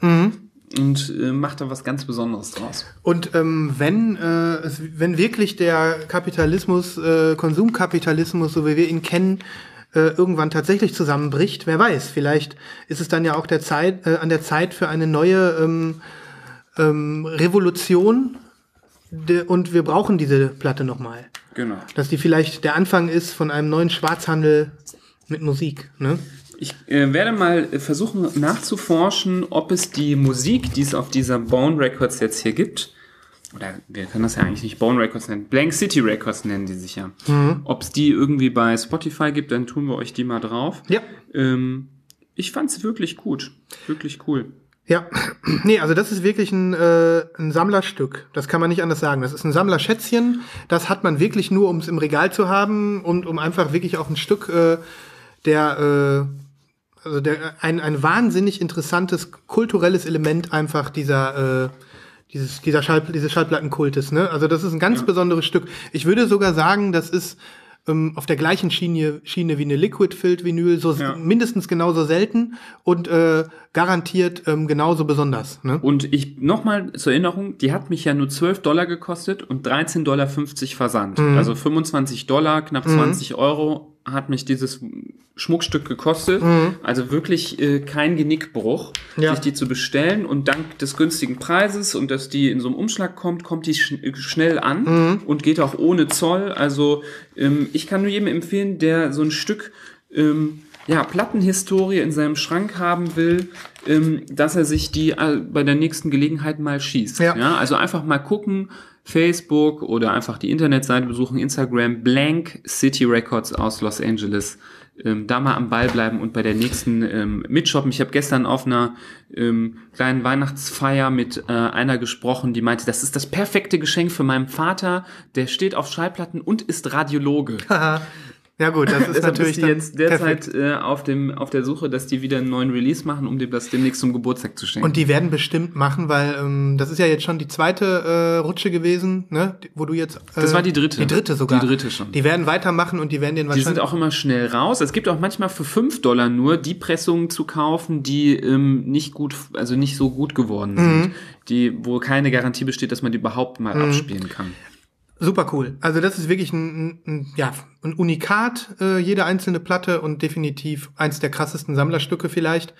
C: und äh, macht da was ganz Besonderes draus.
B: Und ähm, wenn, äh, es, wenn wirklich der Kapitalismus, äh, Konsumkapitalismus, so wie wir ihn kennen, äh, irgendwann tatsächlich zusammenbricht, wer weiß, vielleicht ist es dann ja auch der Zeit, äh, an der Zeit für eine neue ähm, ähm, Revolution und wir brauchen diese Platte nochmal.
C: Genau.
B: Dass die vielleicht der Anfang ist von einem neuen Schwarzhandel mit Musik. Ne?
C: Ich äh, werde mal versuchen nachzuforschen, ob es die Musik, die es auf dieser Bone Records jetzt hier gibt, oder wir können das ja eigentlich nicht Bone Records nennen, Blank City Records nennen die sich ja. Ob es die irgendwie bei Spotify gibt, dann tun wir euch die mal drauf.
B: Ja.
C: Ähm, ich fand's wirklich gut. Wirklich cool.
B: Ja, nee, also das ist wirklich ein, äh, ein Sammlerstück. Das kann man nicht anders sagen. Das ist ein Sammlerschätzchen. Das hat man wirklich nur, um es im Regal zu haben und um einfach wirklich auch ein Stück äh, der, äh, also der, ein, ein wahnsinnig interessantes kulturelles Element einfach dieser, äh, dieses, dieser Schall, dieses Schallplattenkultes. Ne? Also das ist ein ganz besonderes Stück. Ich würde sogar sagen, das ist ähm, auf der gleichen Schiene, Schiene wie eine Liquid-Filled-Vinyl, so
C: Ja.
B: mindestens genauso selten und äh, garantiert ähm, genauso besonders. Ne?
C: Und ich nochmal zur Erinnerung, die hat mich ja nur 12 Dollar gekostet und 13,50 Dollar Versand. Also 25 Dollar, knapp 20 Euro hat mich dieses Schmuckstück gekostet. Also wirklich äh, kein Genickbruch,
B: Ja.
C: sich die zu bestellen. Und dank des günstigen Preises und dass die in so einem Umschlag kommt, kommt die schn schnell an und geht auch ohne Zoll. Also ähm, ich kann nur jedem empfehlen, der so ein Stück ähm, ja, Plattenhistorie in seinem Schrank haben will, ähm, dass er sich die äh, bei der nächsten Gelegenheit mal schießt.
B: Ja.
C: Ja, also einfach mal gucken, Facebook oder einfach die Internetseite besuchen, Instagram, Blank City Records aus Los Angeles. Ähm, da mal am Ball bleiben und bei der nächsten ähm, mitshoppen. Ich habe gestern auf einer ähm, kleinen Weihnachtsfeier mit äh, einer gesprochen, die meinte, das ist das perfekte Geschenk für meinen Vater, der steht auf Schallplatten und ist Radiologe.
B: Ja gut, das ist
C: Deshalb
B: natürlich
C: ist die
B: dann
C: jetzt derzeit äh, auf, dem, auf der Suche, dass die wieder einen neuen Release machen, um dem das demnächst zum Geburtstag zu schenken.
B: Und die werden bestimmt machen, weil ähm, das ist ja jetzt schon die zweite äh, Rutsche gewesen, ne? die- Wo du jetzt. Äh,
C: Das war die dritte.
B: Die dritte sogar.
C: Die dritte schon.
B: Die werden weitermachen und die werden den
C: Die
B: wahrscheinlich.
C: sind auch immer schnell raus. Es gibt auch manchmal für 5 Dollar nur die Pressungen zu kaufen, die ähm, nicht gut, also nicht so gut geworden
B: Mhm.
C: sind. Die, wo keine Garantie besteht, dass man die überhaupt mal abspielen kann.
B: Super cool. Also das ist wirklich ein, ein, ja ein Unikat, äh, jede einzelne Platte und definitiv eins der krassesten Sammlerstücke vielleicht,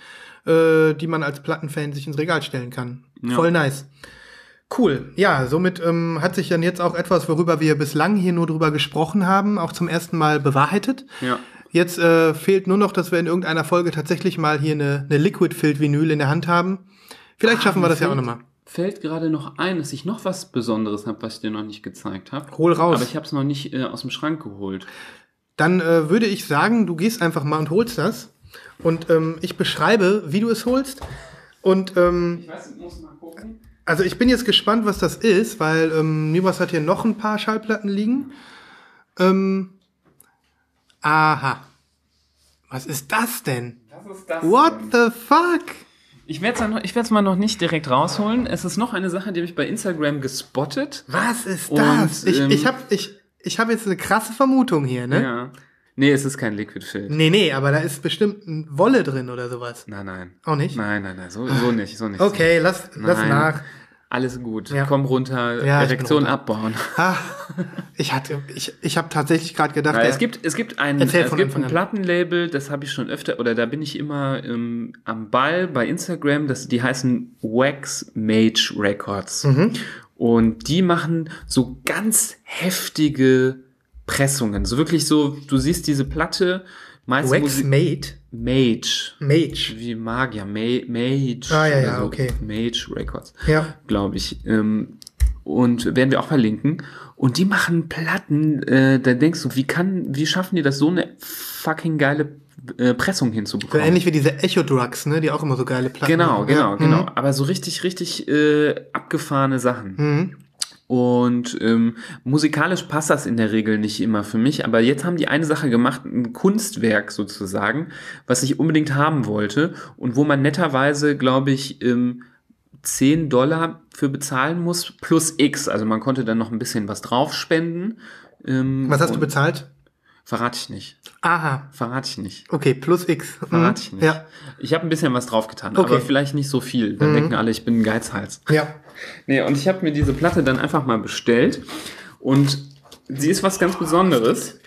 B: äh, die man als Plattenfan sich ins Regal stellen kann.
C: Ja.
B: Voll nice. Cool. Ja, somit ähm, hat sich dann jetzt auch etwas, worüber wir bislang hier nur drüber gesprochen haben, auch zum ersten Mal bewahrheitet.
C: Ja.
B: Jetzt äh, fehlt nur noch, dass wir in irgendeiner Folge tatsächlich mal hier eine, eine Liquid-Filled-Vinyl in der Hand haben. Vielleicht schaffen wir das ja auch nochmal.
C: Fällt gerade noch ein, dass ich noch was Besonderes habe, was ich dir noch nicht gezeigt habe.
B: Hol raus.
C: Aber ich habe es noch nicht äh, aus dem Schrank geholt.
B: Dann äh, würde ich sagen, du gehst einfach mal und holst das. Und ähm, ich beschreibe, wie du es holst. Und ähm,
C: Ich weiß, ich muss mal gucken.
B: also ich bin jetzt gespannt, was das ist, weil ähm, Nibas hat hier noch ein paar Schallplatten liegen. Ähm, aha. Was ist das denn?
C: Was ist das?
B: What the fuck?
C: Ich werde es mal noch nicht direkt rausholen. Es ist noch eine Sache, die habe ich bei Instagram gespottet.
B: Was ist
C: Und,
B: das? ich
C: ähm,
B: ich habe ich, ich hab jetzt eine krasse Vermutung hier, ne?
C: Ja. Nee, es ist kein Liquid Fill.
B: Nee, nee, aber da ist bestimmt ein Wolle drin oder sowas.
C: Nein, nein.
B: Auch nicht?
C: Nein, nein, nein, so, so nicht, so nicht.
B: Okay, lass, lass
C: Nein.
B: nach.
C: Alles gut.
B: Ja.
C: Komm runter,
B: Ja,
C: Erektion
B: runter.
C: abbauen.
B: Ah, ich hatte, ich, ich habe tatsächlich gerade gedacht, der-
C: es gibt, es gibt ein, es gibt
B: Anfang
C: ein. Plattenlabel, das habe ich schon öfter, oder da bin ich immer ähm, am Ball bei Instagram, das, die heißen Wax Mage Records.
B: Mhm.
C: Und die machen so ganz heftige Pressungen. So wirklich so, du siehst diese Platte, meist
B: Wax Mate,
C: Mage.
B: Mage.
C: Wie Magier, Ma Mage.
B: Ah, ja, ja,
C: oder so.
B: okay.
C: Mage Records
B: Ja.
C: glaube ich. Ähm, und werden wir auch verlinken. Und die machen Platten, äh, da denkst du, wie kann, wie schaffen die das, so eine fucking geile äh, Pressung hinzubekommen?
B: ähnlich wie diese Echo Drugs, ne, die auch immer so geile Platten
C: Genau,
B: haben.
C: genau,
B: ja.
C: genau.
B: Mhm.
C: Aber so richtig, richtig äh, abgefahrene Sachen.
B: Mhm.
C: Und ähm, musikalisch passt das in der Regel nicht immer für mich, aber jetzt haben die eine Sache gemacht, ein Kunstwerk sozusagen, was ich unbedingt haben wollte und wo man netterweise, glaube ich, ähm, 10 Dollar für bezahlen muss, plus X. Also man konnte dann noch ein bisschen was drauf spenden. Ähm,
B: Was hast du bezahlt?
C: Verrate ich nicht.
B: Aha.
C: Verrate ich nicht.
B: Okay, plus X. Mhm.
C: Verrate ich nicht.
B: Ja.
C: Ich habe ein bisschen was draufgetan,
B: Okay.
C: aber vielleicht nicht so viel. Dann denken alle, ich bin ein Geizhals.
B: Ja.
C: Nee, und ich habe mir diese Platte dann einfach mal bestellt und sie ist was ganz Besonderes.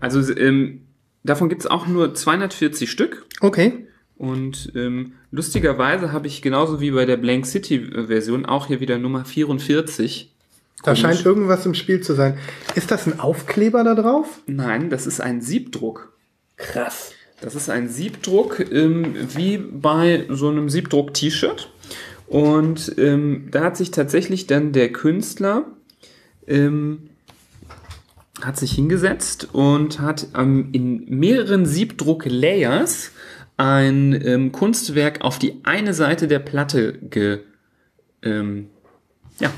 C: Also ähm, davon gibt's auch nur 240 Stück
B: Okay.
C: und ähm, lustigerweise habe ich genauso wie bei der Blank City äh, Version auch hier wieder Nummer 44.
B: Da scheint irgendwas im Spiel zu sein. Ist das ein Aufkleber da drauf?
C: Nein, das ist ein Siebdruck.
B: Krass.
C: Das ist ein Siebdruck, ähm, wie bei so einem Siebdruck-T-Shirt. Und ähm, da hat sich tatsächlich dann der Künstler ähm, hat sich hingesetzt und hat ähm, in mehreren Siebdruck-Layers ein ähm, Kunstwerk auf die eine Seite der Platte ge, ähm, ja,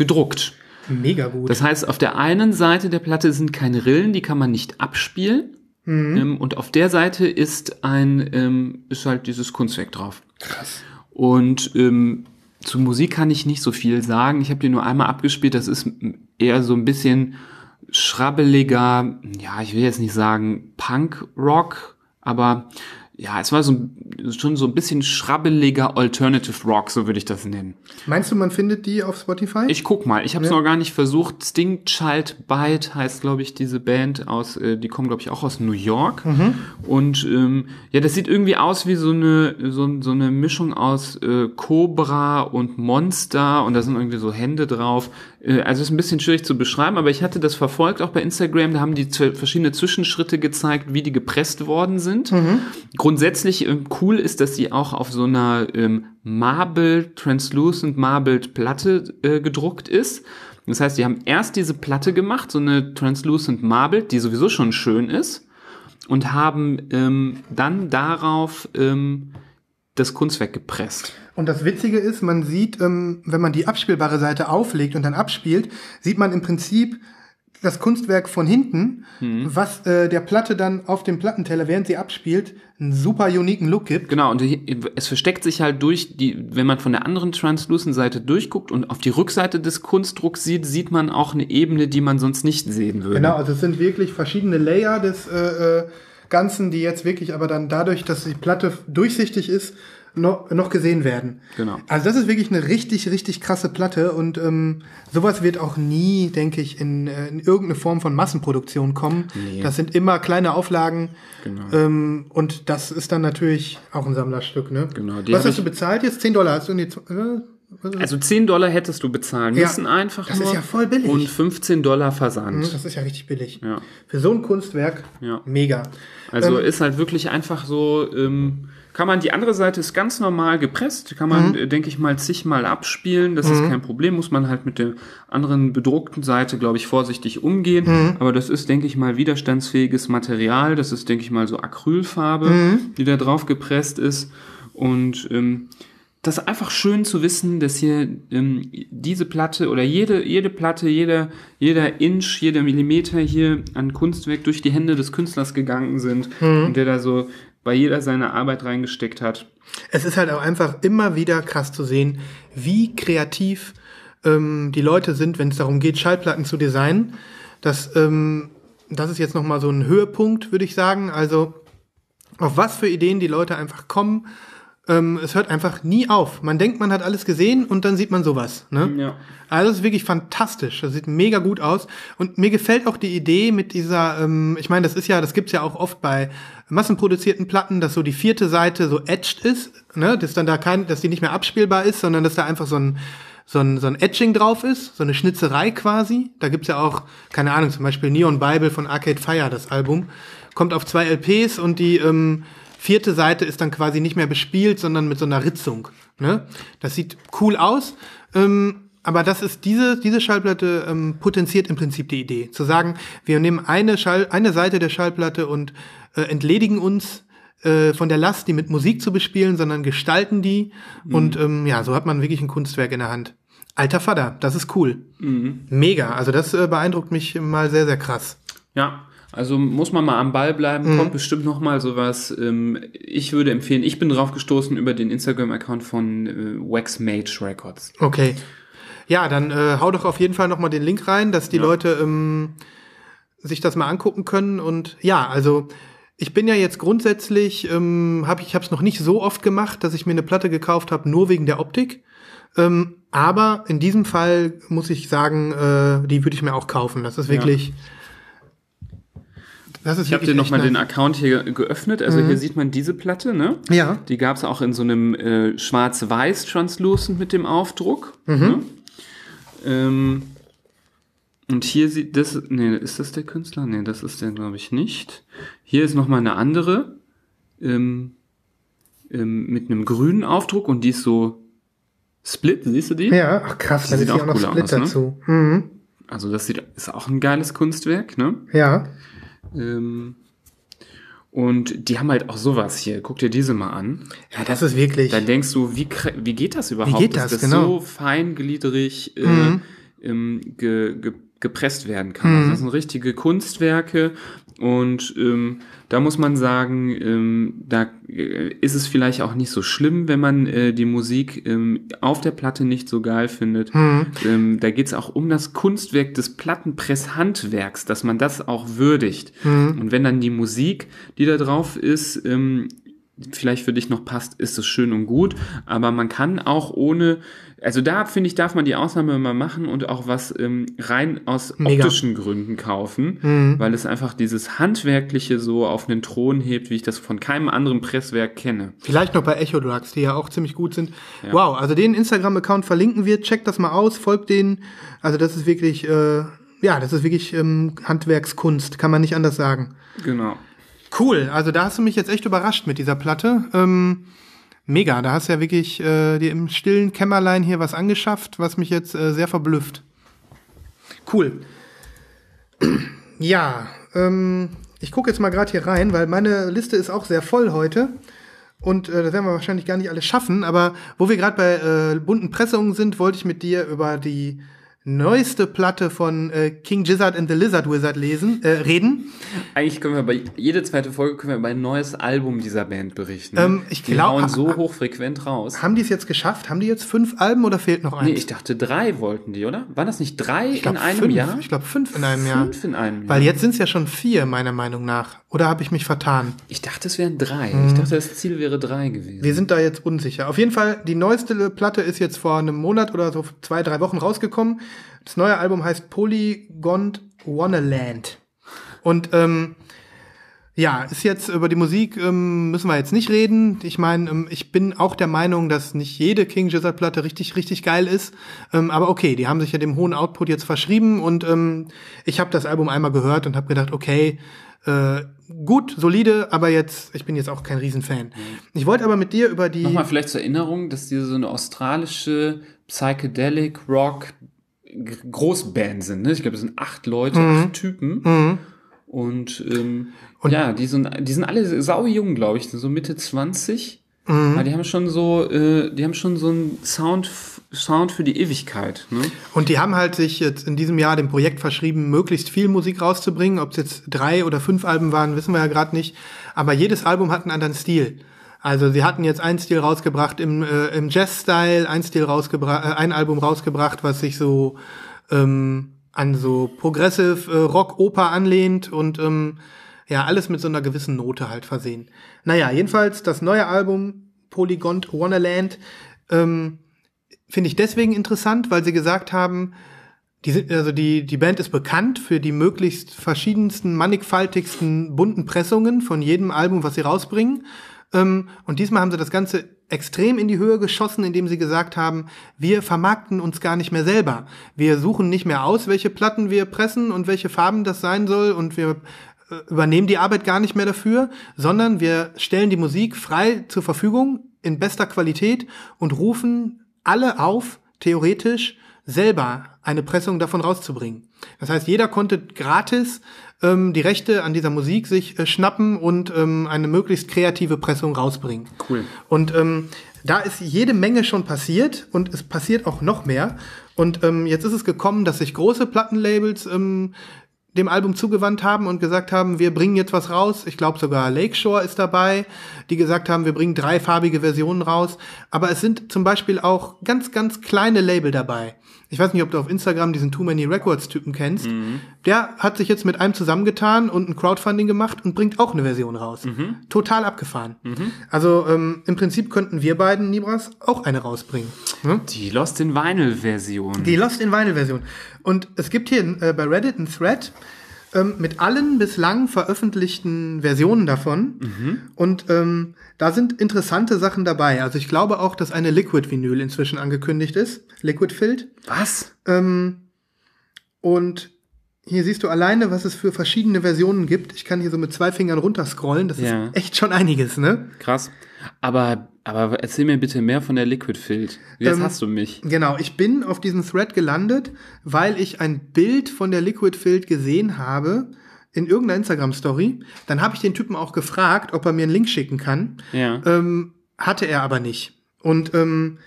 C: gedruckt.
B: Mega gut.
C: Das heißt, auf der einen Seite der Platte sind keine Rillen, die kann man nicht abspielen. Ähm, und auf der Seite ist ein, ähm, ist halt dieses Kunstwerk drauf.
B: Krass.
C: Und ähm, zu Musik kann ich nicht so viel sagen. Ich habe die nur einmal abgespielt. Das ist eher so ein bisschen schrabbeliger, ja, ich will jetzt nicht sagen Punk-Rock, aber ja, es war so ein- schon so ein bisschen schrabbeliger Alternative Rock, so würde ich das nennen.
B: Meinst du, man findet die auf Spotify?
C: Ich guck mal, ich habe es
B: Ja.
C: noch gar nicht versucht. Sting Child Bite heißt, glaube ich, diese Band aus, äh, die kommen, glaube ich, auch aus New York.
B: Mhm.
C: Und ähm, ja, das sieht irgendwie aus wie so eine so, so eine Mischung aus äh, Cobra und Monster und da sind irgendwie so Hände drauf. Äh, also ist ein bisschen schwierig zu beschreiben, aber ich hatte das verfolgt auch bei Instagram. Da haben die verschiedene Zwischenschritte gezeigt, wie die gepresst worden sind. Grundsätzlich ähm, cool ist, dass sie auch auf so einer ähm, Marble, Translucent Marbled Platte äh, gedruckt ist. Das heißt, die haben erst diese Platte gemacht, so eine Translucent Marbled, die sowieso schon schön ist, und haben ähm, dann darauf ähm, das Kunstwerk gepresst.
B: Und das Witzige ist, man sieht, ähm, wenn man die abspielbare Seite auflegt und dann abspielt, sieht man im Prinzip das Kunstwerk von hinten,
C: Mhm.
B: was äh, der Platte dann auf dem Plattenteller, während sie abspielt, einen super uniken Look gibt.
C: Genau, und es versteckt sich halt durch die, wenn man von der anderen Translucent-Seite durchguckt und auf die Rückseite des Kunstdrucks sieht, sieht man auch eine Ebene, die man sonst nicht sehen würde.
B: Genau, also es sind wirklich verschiedene Layer des äh, äh, Ganzen, die jetzt wirklich aber dann dadurch, dass die Platte durchsichtig ist, noch, noch gesehen werden.
C: Genau.
B: Also das ist wirklich eine richtig, richtig krasse Platte und ähm, sowas wird auch nie, denke ich, in, äh, in irgendeine Form von Massenproduktion kommen.
C: Nee.
B: Das sind immer kleine Auflagen
C: Genau.
B: ähm, und das ist dann natürlich auch ein Sammlerstück. Ne?
C: Genau,
B: Was hast du bezahlt jetzt? 10 Dollar hast du in die... Äh,
C: Also 10 Dollar hättest du bezahlen
B: Ja,
C: müssen einfach
B: das
C: nur.
B: ist ja voll billig.
C: Und 15 Dollar Versand.
B: das ist ja richtig billig.
C: Ja.
B: Für so ein Kunstwerk,
C: Ja.
B: mega.
C: Also
B: Ähm,
C: ist halt wirklich einfach so, ähm, kann man, die andere Seite ist ganz normal gepresst, kann
B: Mhm.
C: man, äh, denke ich mal, zigmal abspielen, das ist kein Problem, muss man halt mit der anderen bedruckten Seite, glaube ich, vorsichtig umgehen,
B: Mhm.
C: aber das ist, denke ich mal, widerstandsfähiges Material, das ist, denke ich mal, so Acrylfarbe,
B: Mhm.
C: die da drauf gepresst ist und ähm, das ist einfach schön zu wissen, dass hier ähm, diese Platte oder jede, jede Platte, jeder, jeder Inch, jeder Millimeter hier an Kunstwerk durch die Hände des Künstlers gegangen sind und der da so bei jeder seine Arbeit reingesteckt hat.
B: Es ist halt auch einfach immer wieder krass zu sehen, wie kreativ ähm, die Leute sind, wenn es darum geht, Schallplatten zu designen. Das, ähm, das ist jetzt noch mal so ein Höhepunkt, würde ich sagen. Also auf was für Ideen die Leute einfach kommen. Ähm, es hört einfach nie auf. Man denkt, man hat alles gesehen und dann sieht man sowas. Ne?
C: Ja.
B: Also das ist wirklich fantastisch. Das sieht mega gut aus. Und mir gefällt auch die Idee mit dieser, ähm, ich meine, das ist ja, das gibt's ja auch oft bei massenproduzierten Platten, dass so die vierte Seite so etched ist, ne? dass dann da kein, dass die nicht mehr abspielbar ist, sondern dass da einfach so ein so ein, so ein Etching drauf ist, so eine Schnitzerei quasi. Da gibt's ja auch, keine Ahnung, zum Beispiel Neon Bible von Arcade Fire, das Album. Kommt auf zwei LPs und die ähm, vierte Seite ist dann quasi nicht mehr bespielt, sondern mit so einer Ritzung. Ne? Das sieht cool aus. Ähm, aber das ist diese, diese Schallplatte ähm, potenziert im Prinzip die Idee. Zu sagen, wir nehmen eine, Schall, eine Seite der Schallplatte und äh, entledigen uns äh, von der Last, die mit Musik zu bespielen, sondern gestalten die. Und ähm, ja, so hat man wirklich ein Kunstwerk in der Hand. Alter Vater, das ist cool. Mega. Also das äh, beeindruckt mich mal sehr, sehr krass.
C: Ja, also muss man mal am Ball bleiben,
B: Mhm.
C: kommt bestimmt noch mal sowas. Ähm, ich würde empfehlen, ich bin drauf gestoßen über den Instagram-Account von äh, Wax Mage Records.
B: Okay. Ja, dann äh, hau doch auf jeden Fall noch mal den Link rein, dass die
C: Ja.
B: Leute ähm, sich das mal angucken können. Und ja, also ich bin ja jetzt grundsätzlich, ähm, hab ich, habe es noch nicht so oft gemacht, dass ich mir eine Platte gekauft habe, nur wegen der Optik. Ähm, aber in diesem Fall muss ich sagen, äh, die würde ich mir auch kaufen. Das ist wirklich. Das ist
C: Ich habe dir noch
B: echt
C: mal
B: nice.
C: den Account hier geöffnet. Also hier sieht man diese Platte, ne?
B: Ja.
C: Die gab es auch in so einem äh, schwarz-weiß Translucent mit dem Aufdruck.
B: Mhm.
C: Ne? Ähm, und hier sieht das, nee, ist das der Künstler? Nee, das ist der, glaube ich, nicht. Hier ist noch mal eine andere ähm, ähm, mit einem grünen Aufdruck und die ist so split, siehst du die?
B: Ja, ach krass, da
C: sieht auch
B: auch noch Split
C: aus, ne?
B: dazu. Mhm.
C: Also das sieht, ist auch ein geiles Kunstwerk, ne?
B: Ja.
C: Ähm, und die haben halt auch sowas hier. Guck dir diese mal an.
B: Ja, das ist wirklich.
C: Da denkst du, wie, wie geht das überhaupt?
B: geht das?
C: Das
B: Genau.
C: so feingliedrig äh,
B: Mhm.
C: ähm, ge, ge, gepresst werden kann. Also das sind richtige Kunstwerke und ähm, da muss man sagen, ähm, da äh, ist es vielleicht auch nicht so schlimm, wenn man äh, die Musik ähm, auf der Platte nicht so geil findet.
B: Mhm.
C: Ähm, da geht es auch um das Kunstwerk des Plattenpresshandwerks, dass man das auch würdigt.
B: Mhm.
C: Und wenn dann die Musik, die da drauf ist, ähm, vielleicht für dich noch passt, ist es schön und gut. Aber man kann auch ohne, also da finde ich, darf man die Ausnahme mal machen und auch was ähm, rein aus
B: Mega.
C: optischen Gründen kaufen,
B: Mhm.
C: weil es einfach dieses Handwerkliche so auf einen Thron hebt, wie ich das von keinem anderen Presswerk kenne.
B: Vielleicht noch bei Echo Drugs, die ja auch ziemlich gut sind. Wow, also den Instagram-Account verlinken wir, checkt das mal aus, folgt denen. Also das ist wirklich, äh, ja, das ist wirklich ähm, Handwerkskunst, kann man nicht anders sagen.
C: Genau.
B: Cool, also da hast du mich jetzt echt überrascht mit dieser Platte. Ähm, mega, da hast du ja wirklich äh, dir im stillen Kämmerlein hier was angeschafft, was mich jetzt äh, sehr verblüfft. Cool. Ja, ähm, ich gucke jetzt mal gerade hier rein, weil meine Liste ist auch sehr voll heute. Und äh, das werden wir wahrscheinlich gar nicht alles schaffen. Aber wo wir gerade bei äh, bunten Pressungen sind, wollte ich mit dir über die neueste Platte von äh, King Gizzard and the Lizard Wizard lesen, äh, reden.
C: Eigentlich können wir bei jede zweite Folge können wir über ein neues Album dieser Band berichten.
B: Ähm, ich
C: die
B: glaub-
C: hauen so hochfrequent raus.
B: Haben die es jetzt geschafft? Haben die jetzt fünf Alben oder fehlt noch eins?
C: Nee, ich dachte drei wollten die, oder? Waren das nicht drei
B: glaub,
C: in einem
B: fünf.
C: Jahr?
B: Ich glaube fünf in einem Jahr.
C: Fünf in einem Jahr.
B: Weil jetzt sind es ja schon vier, meiner Meinung nach. Oder habe ich mich vertan?
C: ich dachte, es wären drei. Ich dachte, das Ziel wäre drei gewesen.
B: Wir sind da jetzt unsicher. Auf jeden Fall, die neueste Platte ist jetzt vor einem Monat oder so zwei, drei Wochen rausgekommen. Das neue Album heißt Polygon Wonderland. Und ähm, ja, ist jetzt über die Musik ähm, müssen wir jetzt nicht reden. Ich meine, ähm, ich bin auch der Meinung, dass nicht jede King Gizzard Platte richtig richtig geil ist. Ähm, aber okay, die haben sich ja dem hohen Output jetzt verschrieben und ähm, ich habe das Album einmal gehört und habe gedacht, okay, äh, gut, solide, aber jetzt ich bin jetzt auch kein Riesenfan. Ich wollte aber mit dir über die
C: Nochmal vielleicht zur Erinnerung, dass die so eine australische Psychedelic Rock Großband sind. Ne? Ich glaube, es sind acht Leute, acht Typen. Und, ähm, ja, die sind, die sind alle sau jung, glaube ich, so Mitte 20. Aber die haben schon so, äh, die haben schon so einen Sound, Sound für die Ewigkeit. Ne?
B: Und die haben halt sich jetzt in diesem Jahr dem Projekt verschrieben, möglichst viel Musik rauszubringen. Ob es jetzt drei oder fünf Alben waren, wissen wir ja gerade nicht. Aber jedes Album hat einen anderen Stil. Also sie hatten jetzt einen Stil rausgebracht im, äh, im Jazz-Style, ein Stil rausgebracht, äh, ein Album rausgebracht, was sich so ähm, an so Progressive äh, Rock, Oper anlehnt und ähm, ja, alles mit so einer gewissen Note halt versehen. Naja, jedenfalls das neue Album Polygon Wonderland ähm, finde ich deswegen interessant, weil sie gesagt haben, die sind, also die, die Band ist bekannt für die möglichst verschiedensten, mannigfaltigsten, bunten Pressungen von jedem Album, was sie rausbringen. Ähm, und diesmal haben sie das Ganze extrem in die Höhe geschossen, indem sie gesagt haben, wir vermarkten uns gar nicht mehr selber. Wir suchen nicht mehr aus, welche Platten wir pressen und welche Farben das sein soll und wir äh, übernehmen die Arbeit gar nicht mehr dafür, sondern wir stellen die Musik frei zur Verfügung in bester Qualität und rufen alle auf, theoretisch selber eine Pressung davon rauszubringen. Das heißt, jeder konnte gratis ähm, die Rechte an dieser Musik sich äh, schnappen und ähm, eine möglichst kreative Pressung rausbringen.
C: Cool.
B: Und ähm, da ist jede Menge schon passiert und es passiert auch noch mehr. Und ähm, jetzt ist es gekommen, dass sich große Plattenlabels ähm, dem Album zugewandt haben und gesagt haben, wir bringen jetzt was raus. Ich glaube sogar Lakeshore ist dabei, die gesagt haben, wir bringen dreifarbige Versionen raus. Aber es sind zum Beispiel auch ganz, ganz kleine Label dabei. Ich weiß nicht, ob du auf Instagram diesen Too Many Records Typen kennst, der hat sich jetzt mit einem zusammengetan und ein Crowdfunding gemacht und bringt auch eine Version raus. Total abgefahren. Also ähm, im Prinzip könnten wir beiden Nibras auch eine rausbringen. Ne?
C: Die Lost in Vinyl Version.
B: Die Lost in Vinyl Version. Und es gibt hier äh, bei Reddit einen Thread ähm, mit allen bislang veröffentlichten Versionen davon. Und ähm, da sind interessante Sachen dabei. Also ich glaube auch, dass eine Liquid Vinyl inzwischen angekündigt ist. Liquid Filled.
C: Was?
B: Ähm, und hier siehst du alleine, was es für verschiedene Versionen gibt. Ich kann hier so mit zwei Fingern runterscrollen. Das
C: Ja.
B: ist echt schon einiges, ne?
C: Krass. Aber, aber erzähl mir bitte mehr von der Liquid Field. Jetzt
B: Ähm,
C: hast du mich.
B: Genau, ich bin auf diesen Thread gelandet, weil ich ein Bild von der Liquid Field gesehen habe in irgendeiner Instagram-Story. Dann habe ich den Typen auch gefragt, ob er mir einen Link schicken kann.
C: Ja.
B: Ähm, hatte er aber nicht. Und ähm,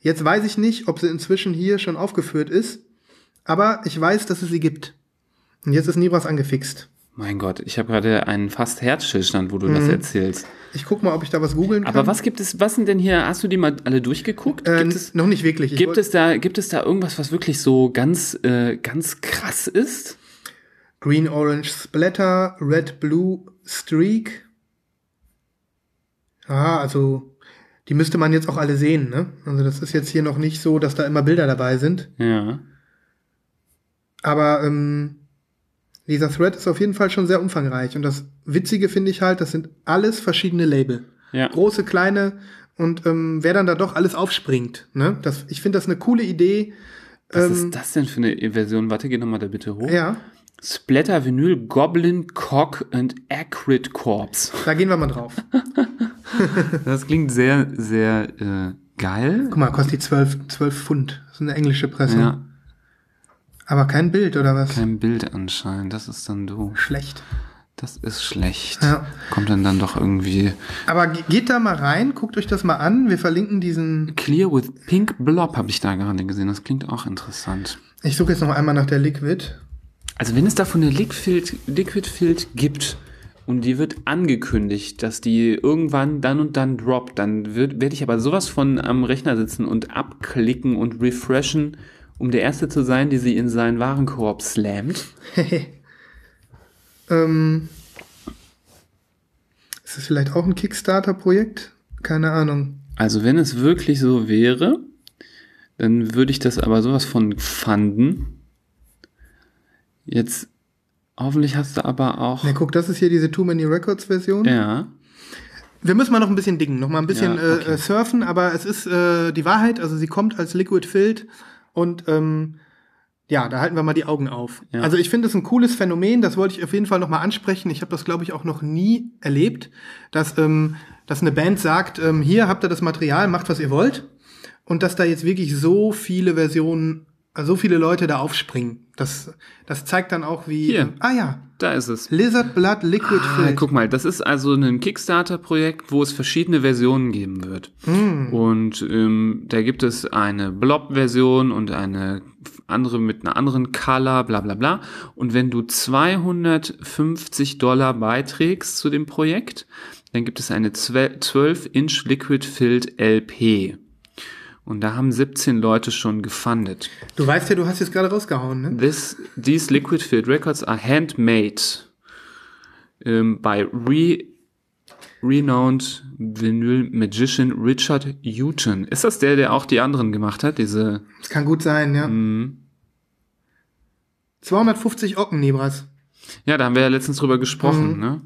B: jetzt weiß ich nicht, ob sie inzwischen hier schon aufgeführt ist, aber ich weiß, dass es sie gibt. Und jetzt ist Nibras angefixt.
C: Mein Gott, ich habe gerade einen fast Herzstillstand, wo du das erzählst.
B: Ich guck mal, ob ich da was googeln kann.
C: Aber was gibt es, was sind denn hier, hast du die mal alle durchgeguckt?
B: Äh,
C: es,
B: noch nicht wirklich. Ich
C: gibt es da, gibt es da irgendwas, was wirklich so ganz, äh, ganz krass ist?
B: Green Orange Splatter, Red Blue Streak. Ah, also die müsste man jetzt auch alle sehen, ne? Also das ist jetzt hier noch nicht so, dass da immer Bilder dabei sind.
C: Ja.
B: Aber ähm, dieser Thread ist auf jeden Fall schon sehr umfangreich. Und das Witzige finde ich halt, das sind alles verschiedene Label.
C: Ja.
B: Große, kleine und ähm, wer dann da doch alles aufspringt. Ne? Das, ich finde das eine coole Idee.
C: Was
B: Ähm,
C: ist das denn für eine Version? Warte, geh nochmal da bitte hoch.
B: Ja,
C: Splatter Vinyl Goblin Cock and Acrid Corpse.
B: da gehen wir mal drauf.
C: Das klingt sehr, sehr äh, geil.
B: Guck mal, kostet die 12, 12 Pfund. Das ist eine englische Pressung.
C: Ja,
B: Aber kein Bild oder was?
C: kein Bild anscheinend. Das ist dann doof.
B: Schlecht.
C: Das ist schlecht.
B: Ja.
C: Kommt dann dann doch irgendwie
B: Aber ge- geht da mal rein, guckt euch das mal an. Wir verlinken diesen.
C: Clear with Pink Blob habe ich da gerade gesehen. Das klingt auch interessant.
B: Ich suche jetzt noch einmal nach der Liquid.
C: Also wenn es davon eine Liquid, Liquid Field gibt und die wird angekündigt, dass die irgendwann dann und dann droppt, dann werde ich aber sowas von am Rechner sitzen und abklicken und refreshen, um der Erste zu sein, die sie in seinen Warenkorb slammt.
B: ähm, ist das vielleicht auch ein Kickstarter-Projekt? Keine Ahnung.
C: Also wenn es wirklich so wäre, dann würde ich das aber sowas von fanden. Jetzt, hoffentlich hast du aber auch,
B: Ne, guck, das ist hier diese Too Many Records Version.
C: ja,
B: Wir müssen mal noch ein bisschen dingen, noch mal ein bisschen
C: Ja, okay.
B: äh, äh, surfen, aber es ist äh, die Wahrheit, also sie kommt als Liquid Filled und ähm, ja, da halten wir mal die Augen auf.
C: Ja.
B: Also ich finde es ein cooles Phänomen, das wollte ich auf jeden Fall noch mal ansprechen. Ich habe das, glaube ich, auch noch nie erlebt, dass, ähm, dass eine Band sagt, ähm, hier habt ihr das Material, macht, was ihr wollt. Und dass da jetzt wirklich so viele Versionen, also so viele Leute da aufspringen. Das, das zeigt dann auch, wie...
C: Hier.
B: ah ja,
C: da ist es.
B: Lizard Blood Liquid
C: Ah,
B: Filled.
C: guck mal, das ist also ein Kickstarter-Projekt, wo es verschiedene Versionen geben wird. Und ähm, da gibt es eine Blob-Version und eine andere mit einer anderen Color, bla bla bla. Und wenn du 250 Dollar beiträgst zu dem Projekt, dann gibt es eine 12-Inch Liquid Filled LP. Und da haben 17 Leute schon gefundet.
B: Du weißt ja, du hast jetzt gerade rausgehauen, ne?
C: This, these liquid filled records are handmade um, by re, renowned vinyl magician Richard Houghton. Ist das der, der auch die anderen gemacht hat? Diese,
B: Das kann gut sein, ja.
C: Mhm.
B: 250 Ocken, Nibras.
C: ja, da haben wir ja letztens drüber gesprochen,
B: Mhm.
C: ne?